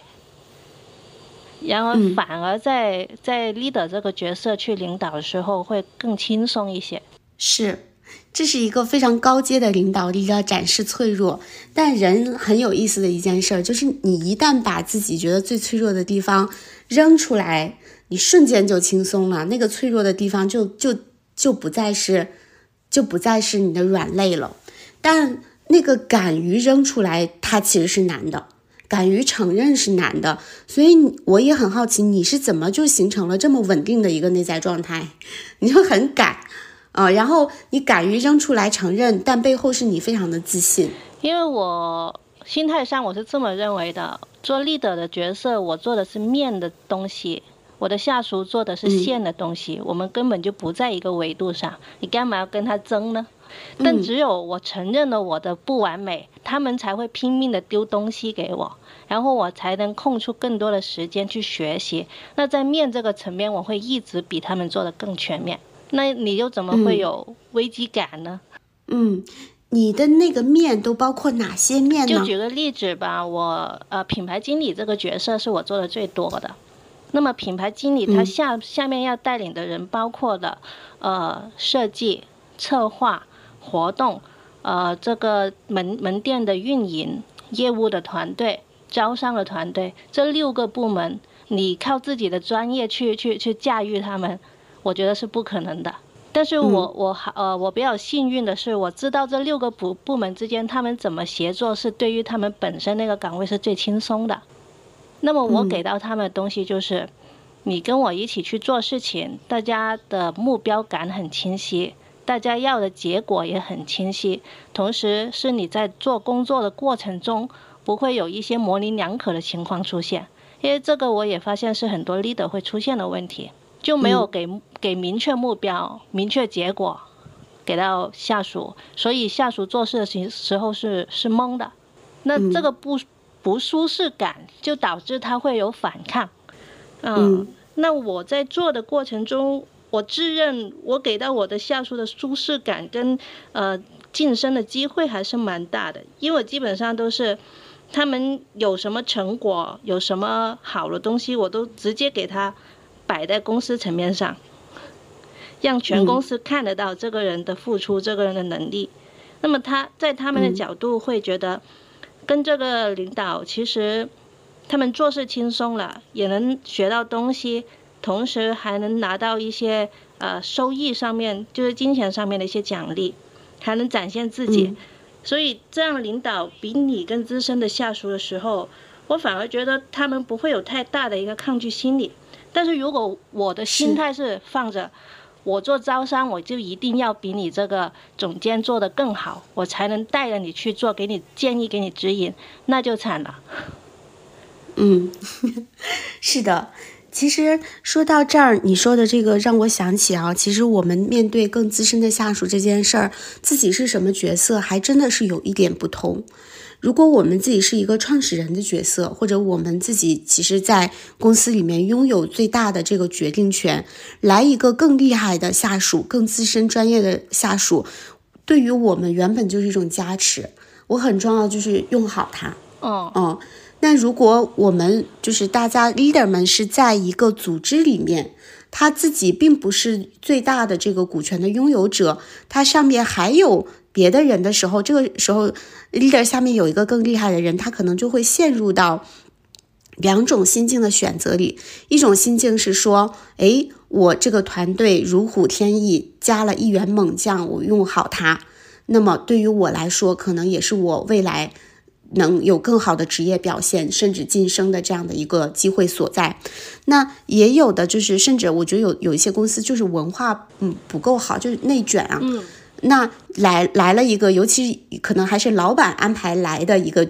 然而，反而在在 leader 这个角色去领导的时候，会更轻松一些。是，这是一个非常高阶的领导力，要展示脆弱。但人很有意思的一件事，就是你一旦把自己觉得最脆弱的地方扔出来，你瞬间就轻松了。那个脆弱的地方就就就不再是，就不再是你的软肋了。但那个敢于扔出来，它其实是难的。敢于承认是难的，所以我也很好奇，你是怎么就形成了这么稳定的一个内在状态？(laughs) 你就很敢啊，然后你敢于扔出来承认，但背后是你非常的自信。因为我心态上我是这么认为的，做 leader 的角色，我做的是面的东西，我的下属做的是线的东西，我们根本就不在一个维度上，你干嘛要跟他争呢？但只有我承认了我的不完美，他们才会拼命的丢东西给我，然后我才能空出更多的时间去学习。那在面这个层面，我会一直比他们做的更全面。那你又怎么会有危机感呢？嗯，你的那个面都包括哪些面呢？就举个例子吧，我呃品牌经理这个角色是我做的最多的。那么品牌经理他下下面要带领的人包括的呃设计、策划。活动，呃，这个门门店的运营、业务的团队、招商的团队，这六个部门，你靠自己的专业去去去驾驭他们，我觉得是不可能的。但是我我好呃，我比较幸运的是，我知道这六个部部门之间他们怎么协作，是对于他们本身那个岗位是最轻松的。那么我给到他们的东西就是，你跟我一起去做事情，大家的目标感很清晰。大家要的结果也很清晰，同时是你在做工作的过程中不会有一些模棱两可的情况出现，因为这个我也发现是很多 leader 会出现的问题，就没有给给明确目标、明确结果给到下属，所以下属做事的时时候是是懵的，那这个不不舒适感就导致他会有反抗，嗯，那我在做的过程中。我自认我给到我的下属的舒适感跟呃晋升的机会还是蛮大的，因为我基本上都是他们有什么成果，有什么好的东西，我都直接给他摆在公司层面上，让全公司看得到这个人的付出，这个人的能力。那么他在他们的角度会觉得，跟这个领导其实他们做事轻松了，也能学到东西。同时还能拿到一些呃收益上面，就是金钱上面的一些奖励，还能展现自己，所以这样领导比你更资深的下属的时候，我反而觉得他们不会有太大的一个抗拒心理。但是如果我的心态是放着，我做招商，我就一定要比你这个总监做得更好，我才能带着你去做，给你建议，给你指引，那就惨了。嗯，(laughs) 是的。其实说到这儿，你说的这个让我想起啊，其实我们面对更资深的下属这件事儿，自己是什么角色，还真的是有一点不同。如果我们自己是一个创始人的角色，或者我们自己其实，在公司里面拥有最大的这个决定权，来一个更厉害的下属、更资深专业的下属，对于我们原本就是一种加持。我很重要就是用好它。哦嗯。那如果我们就是大家 leader 们是在一个组织里面，他自己并不是最大的这个股权的拥有者，他上面还有别的人的时候，这个时候 leader 下面有一个更厉害的人，他可能就会陷入到两种心境的选择里。一种心境是说，哎，我这个团队如虎添翼，加了一员猛将，我用好它，那么对于我来说，可能也是我未来。能有更好的职业表现，甚至晋升的这样的一个机会所在。那也有的就是，甚至我觉得有有一些公司就是文化嗯不够好，就是内卷啊。那来来了一个，尤其可能还是老板安排来的一个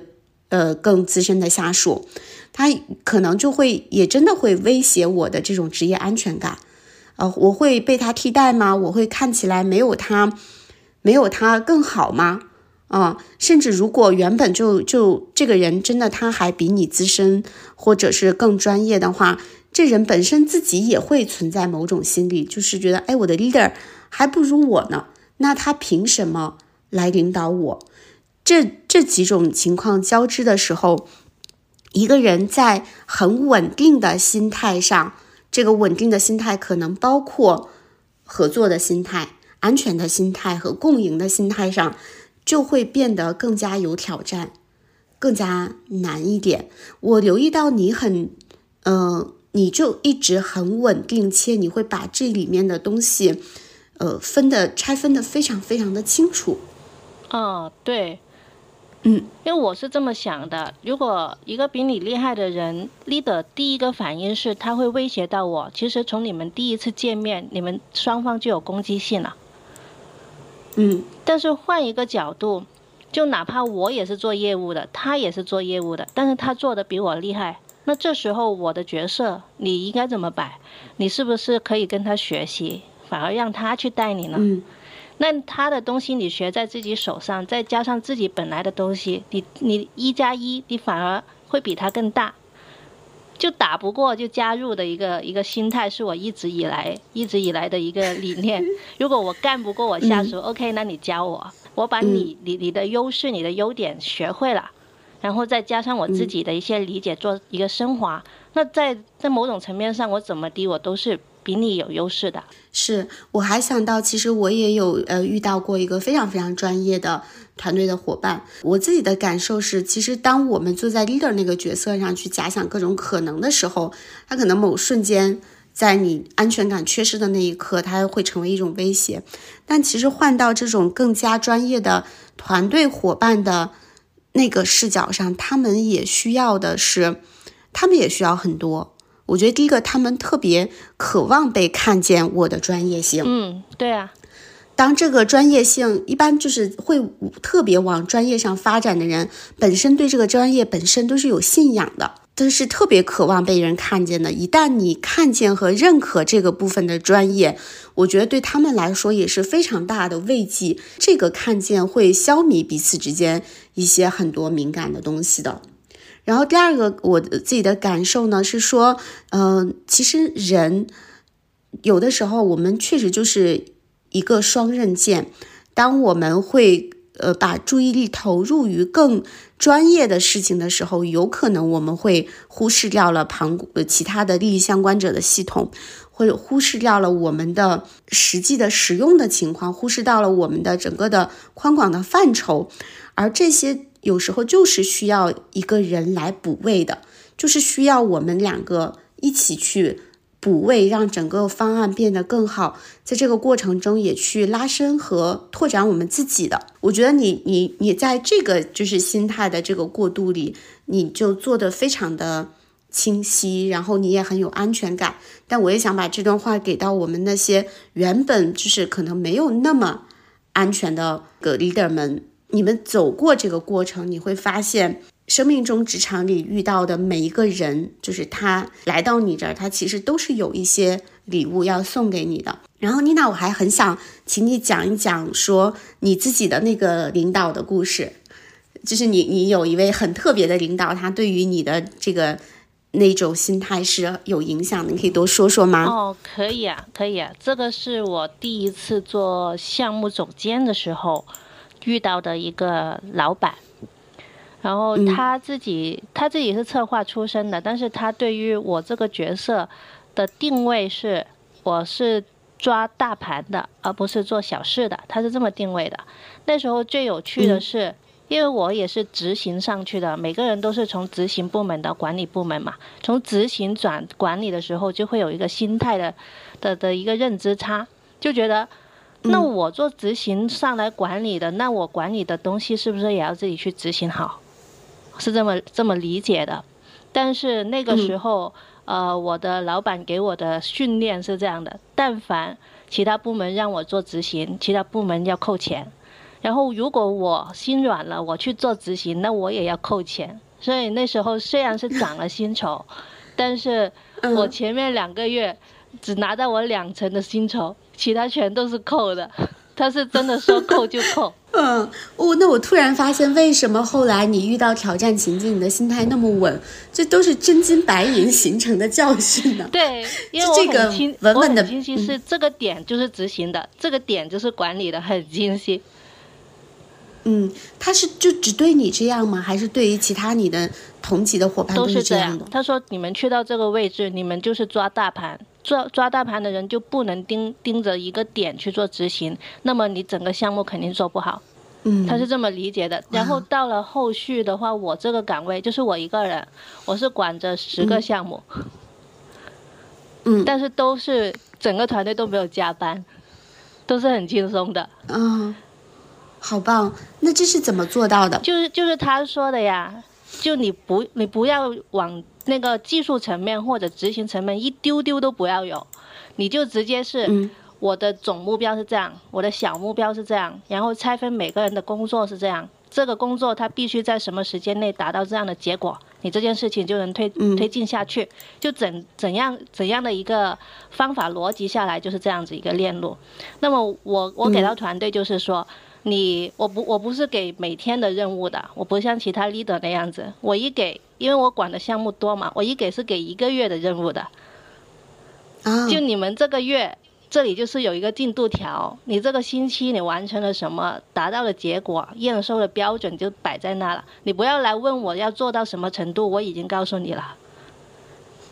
呃更资深的下属，他可能就会也真的会威胁我的这种职业安全感呃，我会被他替代吗？我会看起来没有他，没有他更好吗？啊，甚至如果原本就就这个人真的他还比你资深，或者是更专业的话，这人本身自己也会存在某种心理，就是觉得，哎，我的 leader 还不如我呢，那他凭什么来领导我？这这几种情况交织的时候，一个人在很稳定的心态上，这个稳定的心态可能包括合作的心态、安全的心态和共赢的心态上。就会变得更加有挑战，更加难一点。我留意到你很，呃，你就一直很稳定，且你会把这里面的东西，呃，分的拆分的非常非常的清楚。哦，对，嗯，因为我是这么想的，如果一个比你厉害的人，leader 第一个反应是他会威胁到我，其实从你们第一次见面，你们双方就有攻击性了。嗯，但是换一个角度，就哪怕我也是做业务的，他也是做业务的，但是他做的比我厉害，那这时候我的角色你应该怎么摆？你是不是可以跟他学习，反而让他去带你呢？嗯，那他的东西你学在自己手上，再加上自己本来的东西，你你一加一，你反而会比他更大。就打不过就加入的一个一个心态，是我一直以来一直以来的一个理念。(laughs) 如果我干不过我下属，OK，那你教我，我把你你你的优势、你的优点学会了，然后再加上我自己的一些理解，做一个升华。那在在某种层面上，我怎么低，我都是。比你有优势的是，我还想到，其实我也有呃遇到过一个非常非常专业的团队的伙伴。我自己的感受是，其实当我们坐在 leader 那个角色上去假想各种可能的时候，他可能某瞬间在你安全感缺失的那一刻，他会成为一种威胁。但其实换到这种更加专业的团队伙伴的那个视角上，他们也需要的是，他们也需要很多。我觉得第一个，他们特别渴望被看见我的专业性。嗯，对啊。当这个专业性一般就是会特别往专业上发展的人，本身对这个专业本身都是有信仰的，都是特别渴望被人看见的。一旦你看见和认可这个部分的专业，我觉得对他们来说也是非常大的慰藉。这个看见会消弭彼此之间一些很多敏感的东西的。然后第二个，我自己的感受呢是说，嗯，其实人有的时候我们确实就是一个双刃剑。当我们会呃把注意力投入于更专业的事情的时候，有可能我们会忽视掉了旁呃其他的利益相关者的系统，或者忽视掉了我们的实际的使用的情况，忽视到了我们的整个的宽广的范畴，而这些。有时候就是需要一个人来补位的，就是需要我们两个一起去补位，让整个方案变得更好。在这个过程中，也去拉伸和拓展我们自己的。我觉得你你你在这个就是心态的这个过渡里，你就做的非常的清晰，然后你也很有安全感。但我也想把这段话给到我们那些原本就是可能没有那么安全的个 leader 们。你们走过这个过程，你会发现，生命中职场里遇到的每一个人，就是他来到你这儿，他其实都是有一些礼物要送给你的。然后，妮娜，我还很想请你讲一讲，说你自己的那个领导的故事，就是你，你有一位很特别的领导，他对于你的这个那种心态是有影响的，你可以多说说吗？哦，可以啊，可以啊，这个是我第一次做项目总监的时候。遇到的一个老板，然后他自己他自己是策划出身的，但是他对于我这个角色的定位是，我是抓大盘的，而不是做小事的，他是这么定位的。那时候最有趣的是，因为我也是执行上去的，每个人都是从执行部门到管理部门嘛，从执行转管理的时候，就会有一个心态的的的一个认知差，就觉得。那我做执行上来管理的，那我管理的东西是不是也要自己去执行好？是这么这么理解的。但是那个时候，呃，我的老板给我的训练是这样的：但凡其他部门让我做执行，其他部门要扣钱。然后如果我心软了，我去做执行，那我也要扣钱。所以那时候虽然是涨了薪酬，(laughs) 但是我前面两个月。只拿到我两成的薪酬，其他全都是扣的。他是真的说扣就扣。(laughs) 嗯，哦，那我突然发现，为什么后来你遇到挑战情境，你的心态那么稳？这都是真金白银 (laughs) 形成的教训呢。对，(laughs) 因为我很清，稳稳的清晰是这个点就是执行的，这个点就是管理的，很清晰。嗯，他是就只对你这样吗？还是对于其他你的同级的伙伴都是这样的？他说：“你们去到这个位置，你们就是抓大盘，抓抓大盘的人就不能盯盯着一个点去做执行，那么你整个项目肯定做不好。”嗯，他是这么理解的。然后到了后续的话，我这个岗位就是我一个人，我是管着十个项目。嗯，但是都是整个团队都没有加班，都是很轻松的。嗯。好棒！那这是怎么做到的？就是就是他说的呀，就你不你不要往那个技术层面或者执行层面一丢丢都不要有，你就直接是我的总目标是这样，我的小目标是这样，然后拆分每个人的工作是这样，这个工作它必须在什么时间内达到这样的结果，你这件事情就能推推进下去，就怎怎样怎样的一个方法逻辑下来就是这样子一个链路。那么我我给到团队就是说。你我不我不是给每天的任务的，我不像其他 leader 那样子，我一给，因为我管的项目多嘛，我一给是给一个月的任务的。啊，就你们这个月这里就是有一个进度条，你这个星期你完成了什么，达到了结果，验收的标准就摆在那了，你不要来问我要做到什么程度，我已经告诉你了。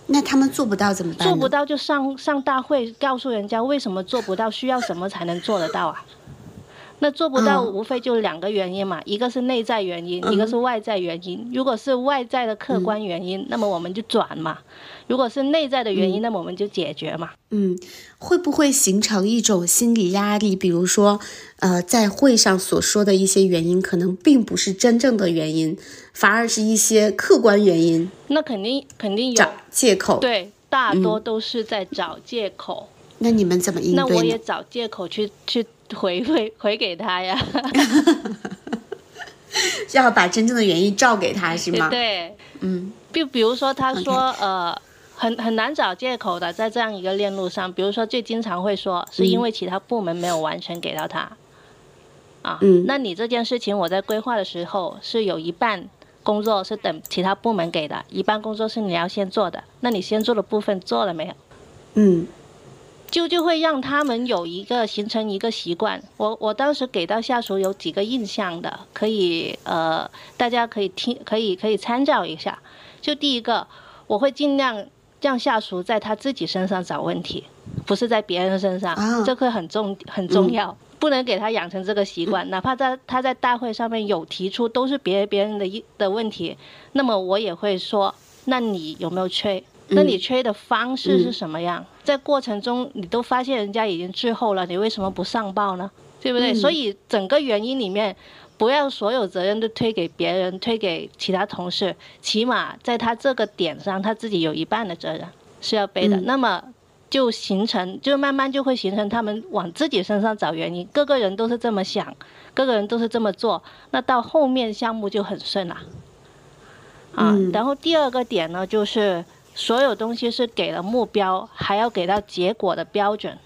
那他们做不到怎么办？做不到就上上大会告诉人家为什么做不到，需要什么才能做得到啊？那做不到，无非就两个原因嘛，一个是内在原因，一个是外在原因。如果是外在的客观原因，那么我们就转嘛；如果是内在的原因，那么我们就解决嘛。嗯，会不会形成一种心理压力？比如说，呃，在会上所说的一些原因，可能并不是真正的原因，反而是一些客观原因。那肯定肯定有找借口。对，大多都是在找借口。那你们怎么应对？那我也找借口去去。回 (laughs) 馈回给他呀，(laughs) 要把真正的原因照给他是吗？对，嗯，就比如说他说呃很很难找借口的，在这样一个链路上，比如说最经常会说是因为其他部门没有完全给到他，啊，嗯，那你这件事情我在规划的时候是有一半工作是等其他部门给的，一半工作是你要先做的，那你先做的部分做了没有？嗯。就就会让他们有一个形成一个习惯。我我当时给到下属有几个印象的，可以呃，大家可以听，可以可以参照一下。就第一个，我会尽量让下属在他自己身上找问题，不是在别人身上，这个很重很重要，不能给他养成这个习惯。哪怕在他在大会上面有提出都是别别人的一的问题，那么我也会说，那你有没有催？那你催的方式是什么样？在过程中你都发现人家已经滞后了，你为什么不上报呢？对不对？所以整个原因里面，不要所有责任都推给别人，推给其他同事，起码在他这个点上，他自己有一半的责任是要背的。那么就形成，就慢慢就会形成他们往自己身上找原因，各个人都是这么想，各个人都是这么做，那到后面项目就很顺了。啊，然后第二个点呢，就是。所有东西是给了目标，还要给到结果的标准，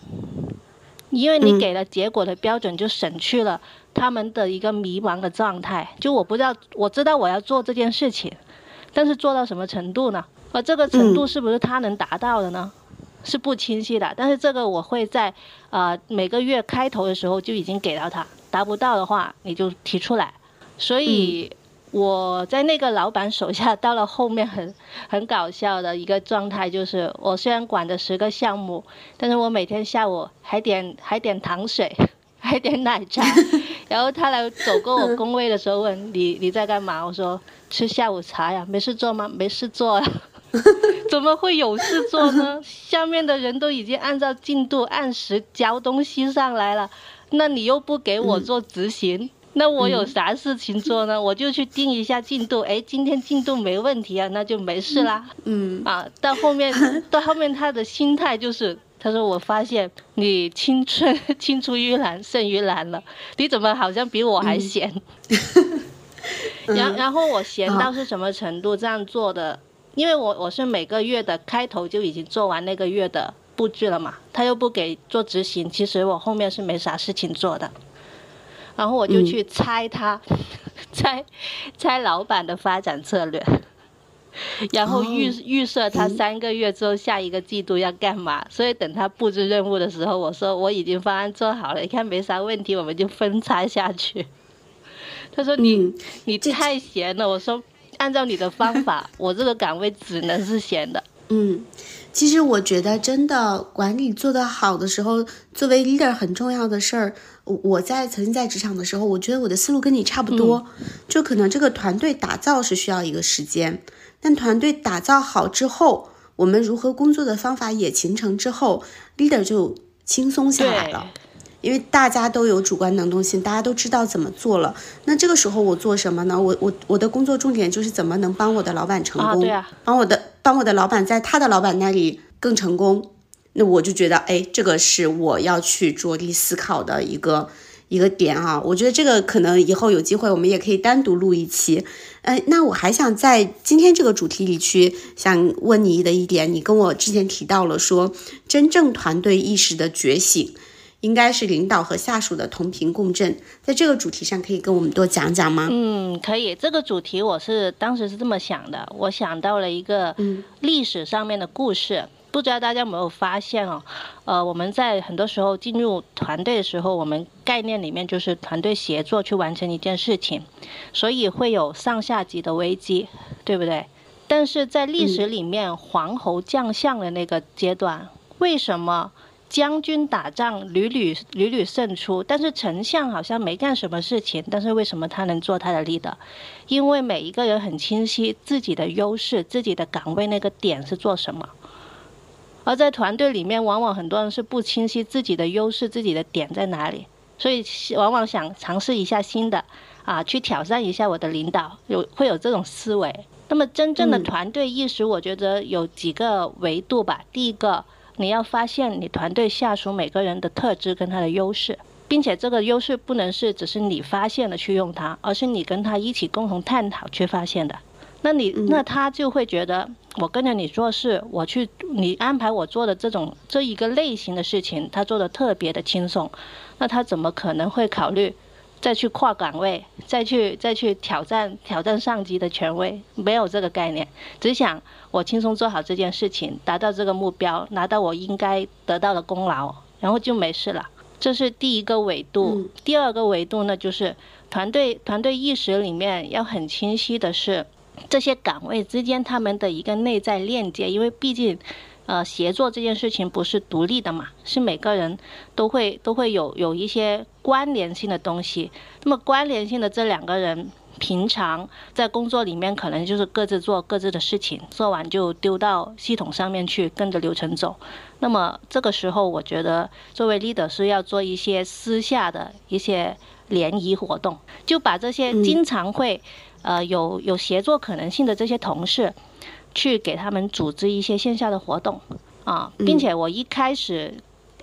因为你给了结果的标准，就省去了他们的一个迷茫的状态。就我不知道，我知道我要做这件事情，但是做到什么程度呢？而这个程度是不是他能达到的呢？是不清晰的。但是这个我会在呃每个月开头的时候就已经给到他，达不到的话你就提出来。所以。我在那个老板手下，到了后面很 (laughs) 很搞笑的一个状态，就是我虽然管着十个项目，但是我每天下午还点还点糖水，(laughs) 还点奶茶，(laughs) 然后他来走过我工位的时候问你你在干嘛？我说吃下午茶呀，没事做吗？没事做呀，怎么会有事做呢？下面的人都已经按照进度按时交东西上来了，那你又不给我做执行？那我有啥事情做呢？(laughs) 我就去盯一下进度，哎，今天进度没问题啊，那就没事啦。嗯啊，到后面 (laughs) 到后面他的心态就是，他说我发现你青春 (laughs) 青出于蓝胜于蓝了，你怎么好像比我还闲？然然后我闲到是什么程度？这样做的，因为我我是每个月的开头就已经做完那个月的布置了嘛，他又不给做执行，其实我后面是没啥事情做的。然后我就去猜他，(laughs) 猜猜老板的发展策略，(laughs) 然后预预设他三个月之后下一个季度要干嘛。所以等他布置任务的时候，我说我已经方案做好了，你看没啥问题，我们就分拆下去。(laughs) 他说你你太闲了，我说按照你的方法，我这个岗位只能是闲的。嗯，其实我觉得真的管理做得好的时候，作为 leader 很重要的事儿。我我在曾经在职场的时候，我觉得我的思路跟你差不多，就可能这个团队打造是需要一个时间，但团队打造好之后，我们如何工作的方法也形成之后，leader 就轻松下来了。因为大家都有主观能动性，大家都知道怎么做了。那这个时候我做什么呢？我我我的工作重点就是怎么能帮我的老板成功，帮我的帮我的老板在他的老板那里更成功。那我就觉得，哎，这个是我要去着力思考的一个一个点啊。我觉得这个可能以后有机会我们也可以单独录一期。呃，那我还想在今天这个主题里去想问你的一点，你跟我之前提到了说，真正团队意识的觉醒。应该是领导和下属的同频共振，在这个主题上可以跟我们多讲讲吗？嗯，可以。这个主题我是当时是这么想的，我想到了一个历史上面的故事，不知道大家有没有发现哦？呃，我们在很多时候进入团队的时候，我们概念里面就是团队协作去完成一件事情，所以会有上下级的危机，对不对？但是在历史里面，皇侯将相的那个阶段，为什么？将军打仗屡屡屡屡胜出，但是丞相好像没干什么事情。但是为什么他能做他的 leader？因为每一个人很清晰自己的优势、自己的岗位那个点是做什么。而在团队里面，往往很多人是不清晰自己的优势、自己的点在哪里，所以往往想尝试一下新的啊，去挑战一下我的领导，有会有这种思维。那么真正的团队意识，我觉得有几个维度吧。第一个。你要发现你团队下属每个人的特质跟他的优势，并且这个优势不能是只是你发现了去用它，而是你跟他一起共同探讨去发现的。那你那他就会觉得我跟着你做事，我去你安排我做的这种这一个类型的事情，他做的特别的轻松，那他怎么可能会考虑？再去跨岗位，再去再去挑战挑战上级的权威，没有这个概念，只想我轻松做好这件事情，达到这个目标，拿到我应该得到的功劳，然后就没事了。这是第一个维度。第二个维度呢，就是团队团队意识里面要很清晰的是，这些岗位之间他们的一个内在链接，因为毕竟。呃，协作这件事情不是独立的嘛，是每个人都会都会有有一些关联性的东西。那么关联性的这两个人，平常在工作里面可能就是各自做各自的事情，做完就丢到系统上面去，跟着流程走。那么这个时候，我觉得作为 leader 是要做一些私下的一些联谊活动，就把这些经常会呃有有协作可能性的这些同事。去给他们组织一些线下的活动啊，并且我一开始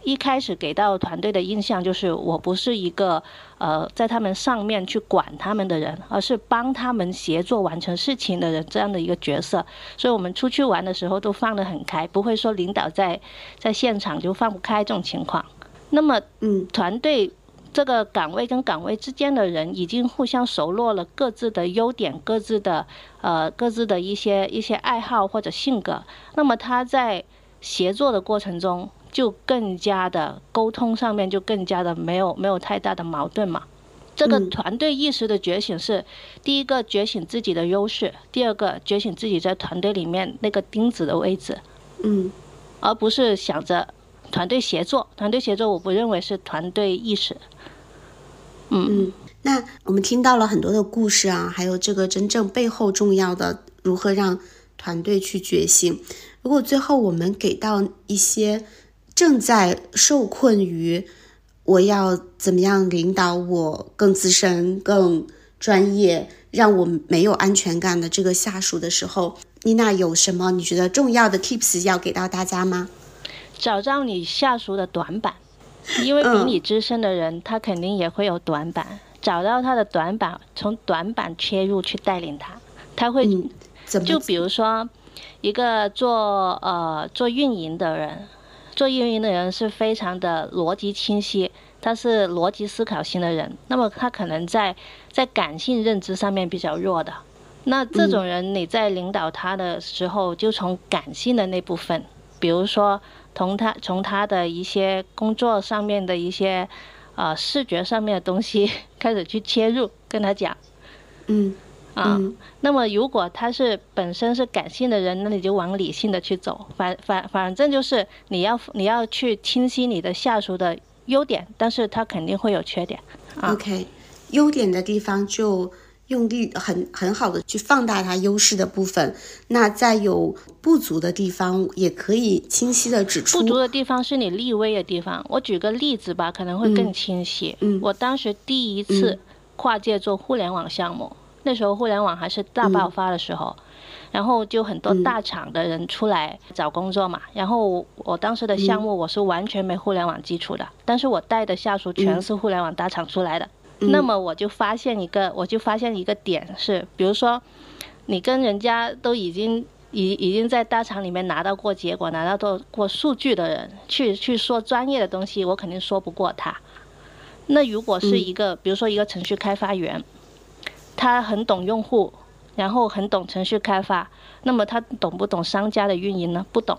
一开始给到团队的印象就是我不是一个呃在他们上面去管他们的人，而是帮他们协作完成事情的人这样的一个角色。所以我们出去玩的时候都放得很开，不会说领导在在现场就放不开这种情况。那么，嗯，团队。这个岗位跟岗位之间的人已经互相熟络了，各自的优点、各自的呃、各自的一些一些爱好或者性格，那么他在协作的过程中就更加的沟通上面就更加的没有没有太大的矛盾嘛。这个团队意识的觉醒是第一个觉醒自己的优势，第二个觉醒自己在团队里面那个钉子的位置，嗯，而不是想着团队协作。团队协作我不认为是团队意识。嗯嗯，那我们听到了很多的故事啊，还有这个真正背后重要的如何让团队去觉醒。如果最后我们给到一些正在受困于我要怎么样领导我更资深、更专业，让我没有安全感的这个下属的时候，妮娜有什么你觉得重要的 tips 要给到大家吗？找到你下属的短板。因为比你资深的人，他肯定也会有短板。找到他的短板，从短板切入去带领他，他会怎么就比如说，一个做呃做运营的人，做运营的人是非常的逻辑清晰，他是逻辑思考型的人，那么他可能在在感性认知上面比较弱的。那这种人，你在领导他的时候，就从感性的那部分，比如说从他从他的一些工作上面的一些呃视觉上面的东西 (laughs) 开始去切入，跟他讲，嗯啊，那么如果他是本身是感性的人，那你就往理性的去走，反反反正就是你要你要去清晰你的下属的优点，但是他肯定会有缺点。OK，优点的地方就。用力很很好的去放大它优势的部分，那在有不足的地方，也可以清晰的指出。不足的地方是你立威的地方。我举个例子吧，可能会更清晰。嗯，我当时第一次跨界做互联网项目，那时候互联网还是大爆发的时候，嗯、然后就很多大厂的人出来找工作嘛。然后我当时的项目我是完全没互联网基础的，但是我带的下属全是互联网大厂出来的。嗯那么我就发现一个，我就发现一个点是，比如说，你跟人家都已经已已经在大厂里面拿到过结果、拿到过数据的人，去去说专业的东西，我肯定说不过他。那如果是一个，比如说一个程序开发员，他很懂用户，然后很懂程序开发，那么他懂不懂商家的运营呢？不懂。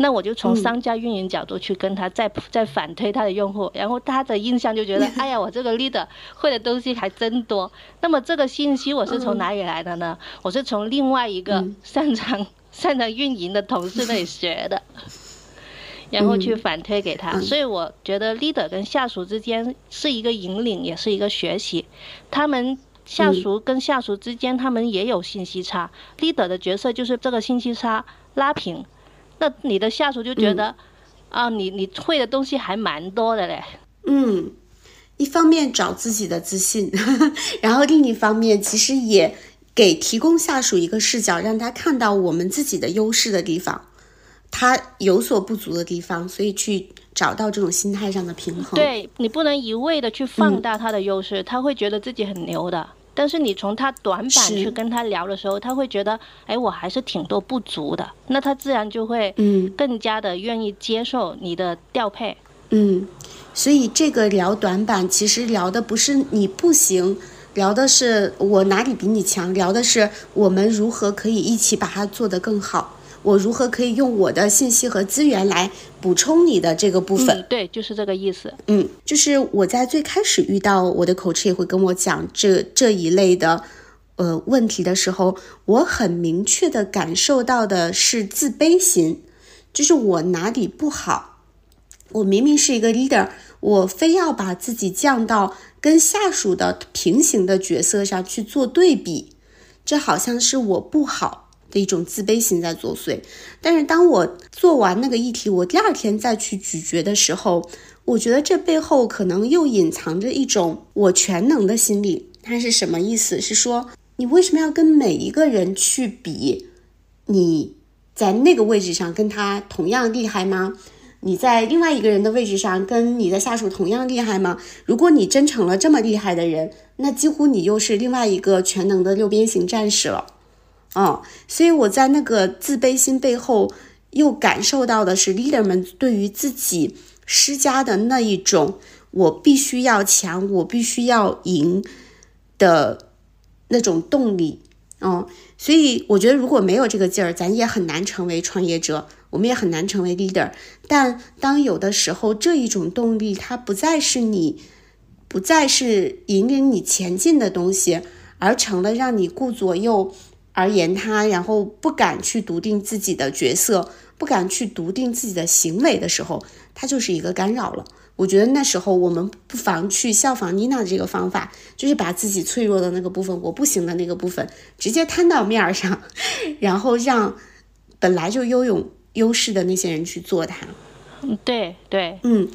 那我就从商家运营角度去跟他再再反推他的用户，然后他的印象就觉得，哎呀，我这个 leader 会的东西还真多。那么这个信息我是从哪里来的呢？我是从另外一个擅长 (laughs) 擅长运营的同事那里学的，然后去反推给他。所以我觉得 leader 跟下属之间是一个引领，也是一个学习。他们下属跟下属之间，他们也有信息差。leader 的角色就是这个信息差拉平。那你的下属就觉得，嗯、啊，你你会的东西还蛮多的嘞。嗯，一方面找自己的自信，(laughs) 然后另一方面其实也给提供下属一个视角，让他看到我们自己的优势的地方，他有所不足的地方，所以去找到这种心态上的平衡。对你不能一味的去放大他的优势，嗯、他会觉得自己很牛的。但是你从他短板去跟他聊的时候，他会觉得，哎，我还是挺多不足的，那他自然就会，嗯，更加的愿意接受你的调配，嗯，所以这个聊短板，其实聊的不是你不行，聊的是我哪里比你强，聊的是我们如何可以一起把它做得更好。我如何可以用我的信息和资源来补充你的这个部分？嗯、对，就是这个意思。嗯，就是我在最开始遇到我的口吃也会跟我讲这这一类的呃问题的时候，我很明确的感受到的是自卑心，就是我哪里不好，我明明是一个 leader，我非要把自己降到跟下属的平行的角色上去做对比，这好像是我不好。的一种自卑心在作祟，但是当我做完那个议题，我第二天再去咀嚼的时候，我觉得这背后可能又隐藏着一种我全能的心理。它是什么意思？是说你为什么要跟每一个人去比？你在那个位置上跟他同样厉害吗？你在另外一个人的位置上跟你的下属同样厉害吗？如果你真成了这么厉害的人，那几乎你又是另外一个全能的六边形战士了。哦，所以我在那个自卑心背后，又感受到的是 leader 们对于自己施加的那一种“我必须要强，我必须要赢”的那种动力。嗯，所以我觉得如果没有这个劲儿，咱也很难成为创业者，我们也很难成为 leader。但当有的时候，这一种动力它不再是你，不再是引领你前进的东西，而成了让你顾左右。而言他，然后不敢去笃定自己的角色，不敢去笃定自己的行为的时候，他就是一个干扰了。我觉得那时候我们不妨去效仿妮娜的这个方法，就是把自己脆弱的那个部分，我不行的那个部分，直接摊到面上，(laughs) 然后让本来就拥有优势的那些人去做它。嗯，对对，嗯，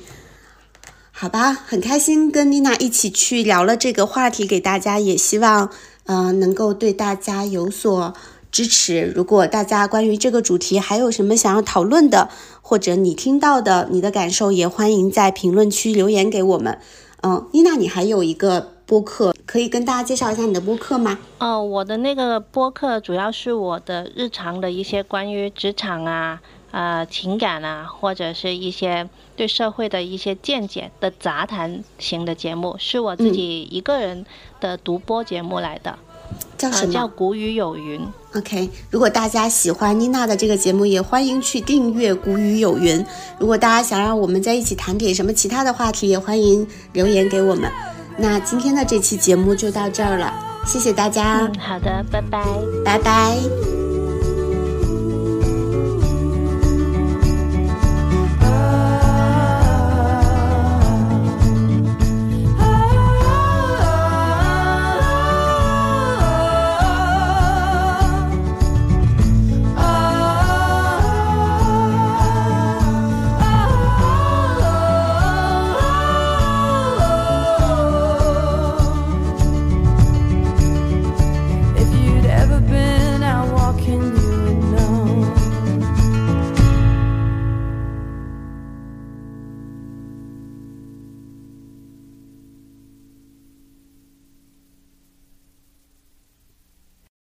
好吧，很开心跟妮娜一起去聊了这个话题，给大家也希望。呃，能够对大家有所支持。如果大家关于这个主题还有什么想要讨论的，或者你听到的你的感受，也欢迎在评论区留言给我们。嗯，妮娜，你还有一个播客，可以跟大家介绍一下你的播客吗？哦，我的那个播客主要是我的日常的一些关于职场啊。呃情感啊，或者是一些对社会的一些见解的杂谈型的节目，是我自己一个人的独播节目来的。叫什么？叫古语有云。OK，如果大家喜欢妮娜的这个节目，也欢迎去订阅古语有云。如果大家想让我们在一起谈点什么其他的话题，也欢迎留言给我们。那今天的这期节目就到这儿了，谢谢大家。嗯，好的，拜拜，拜拜。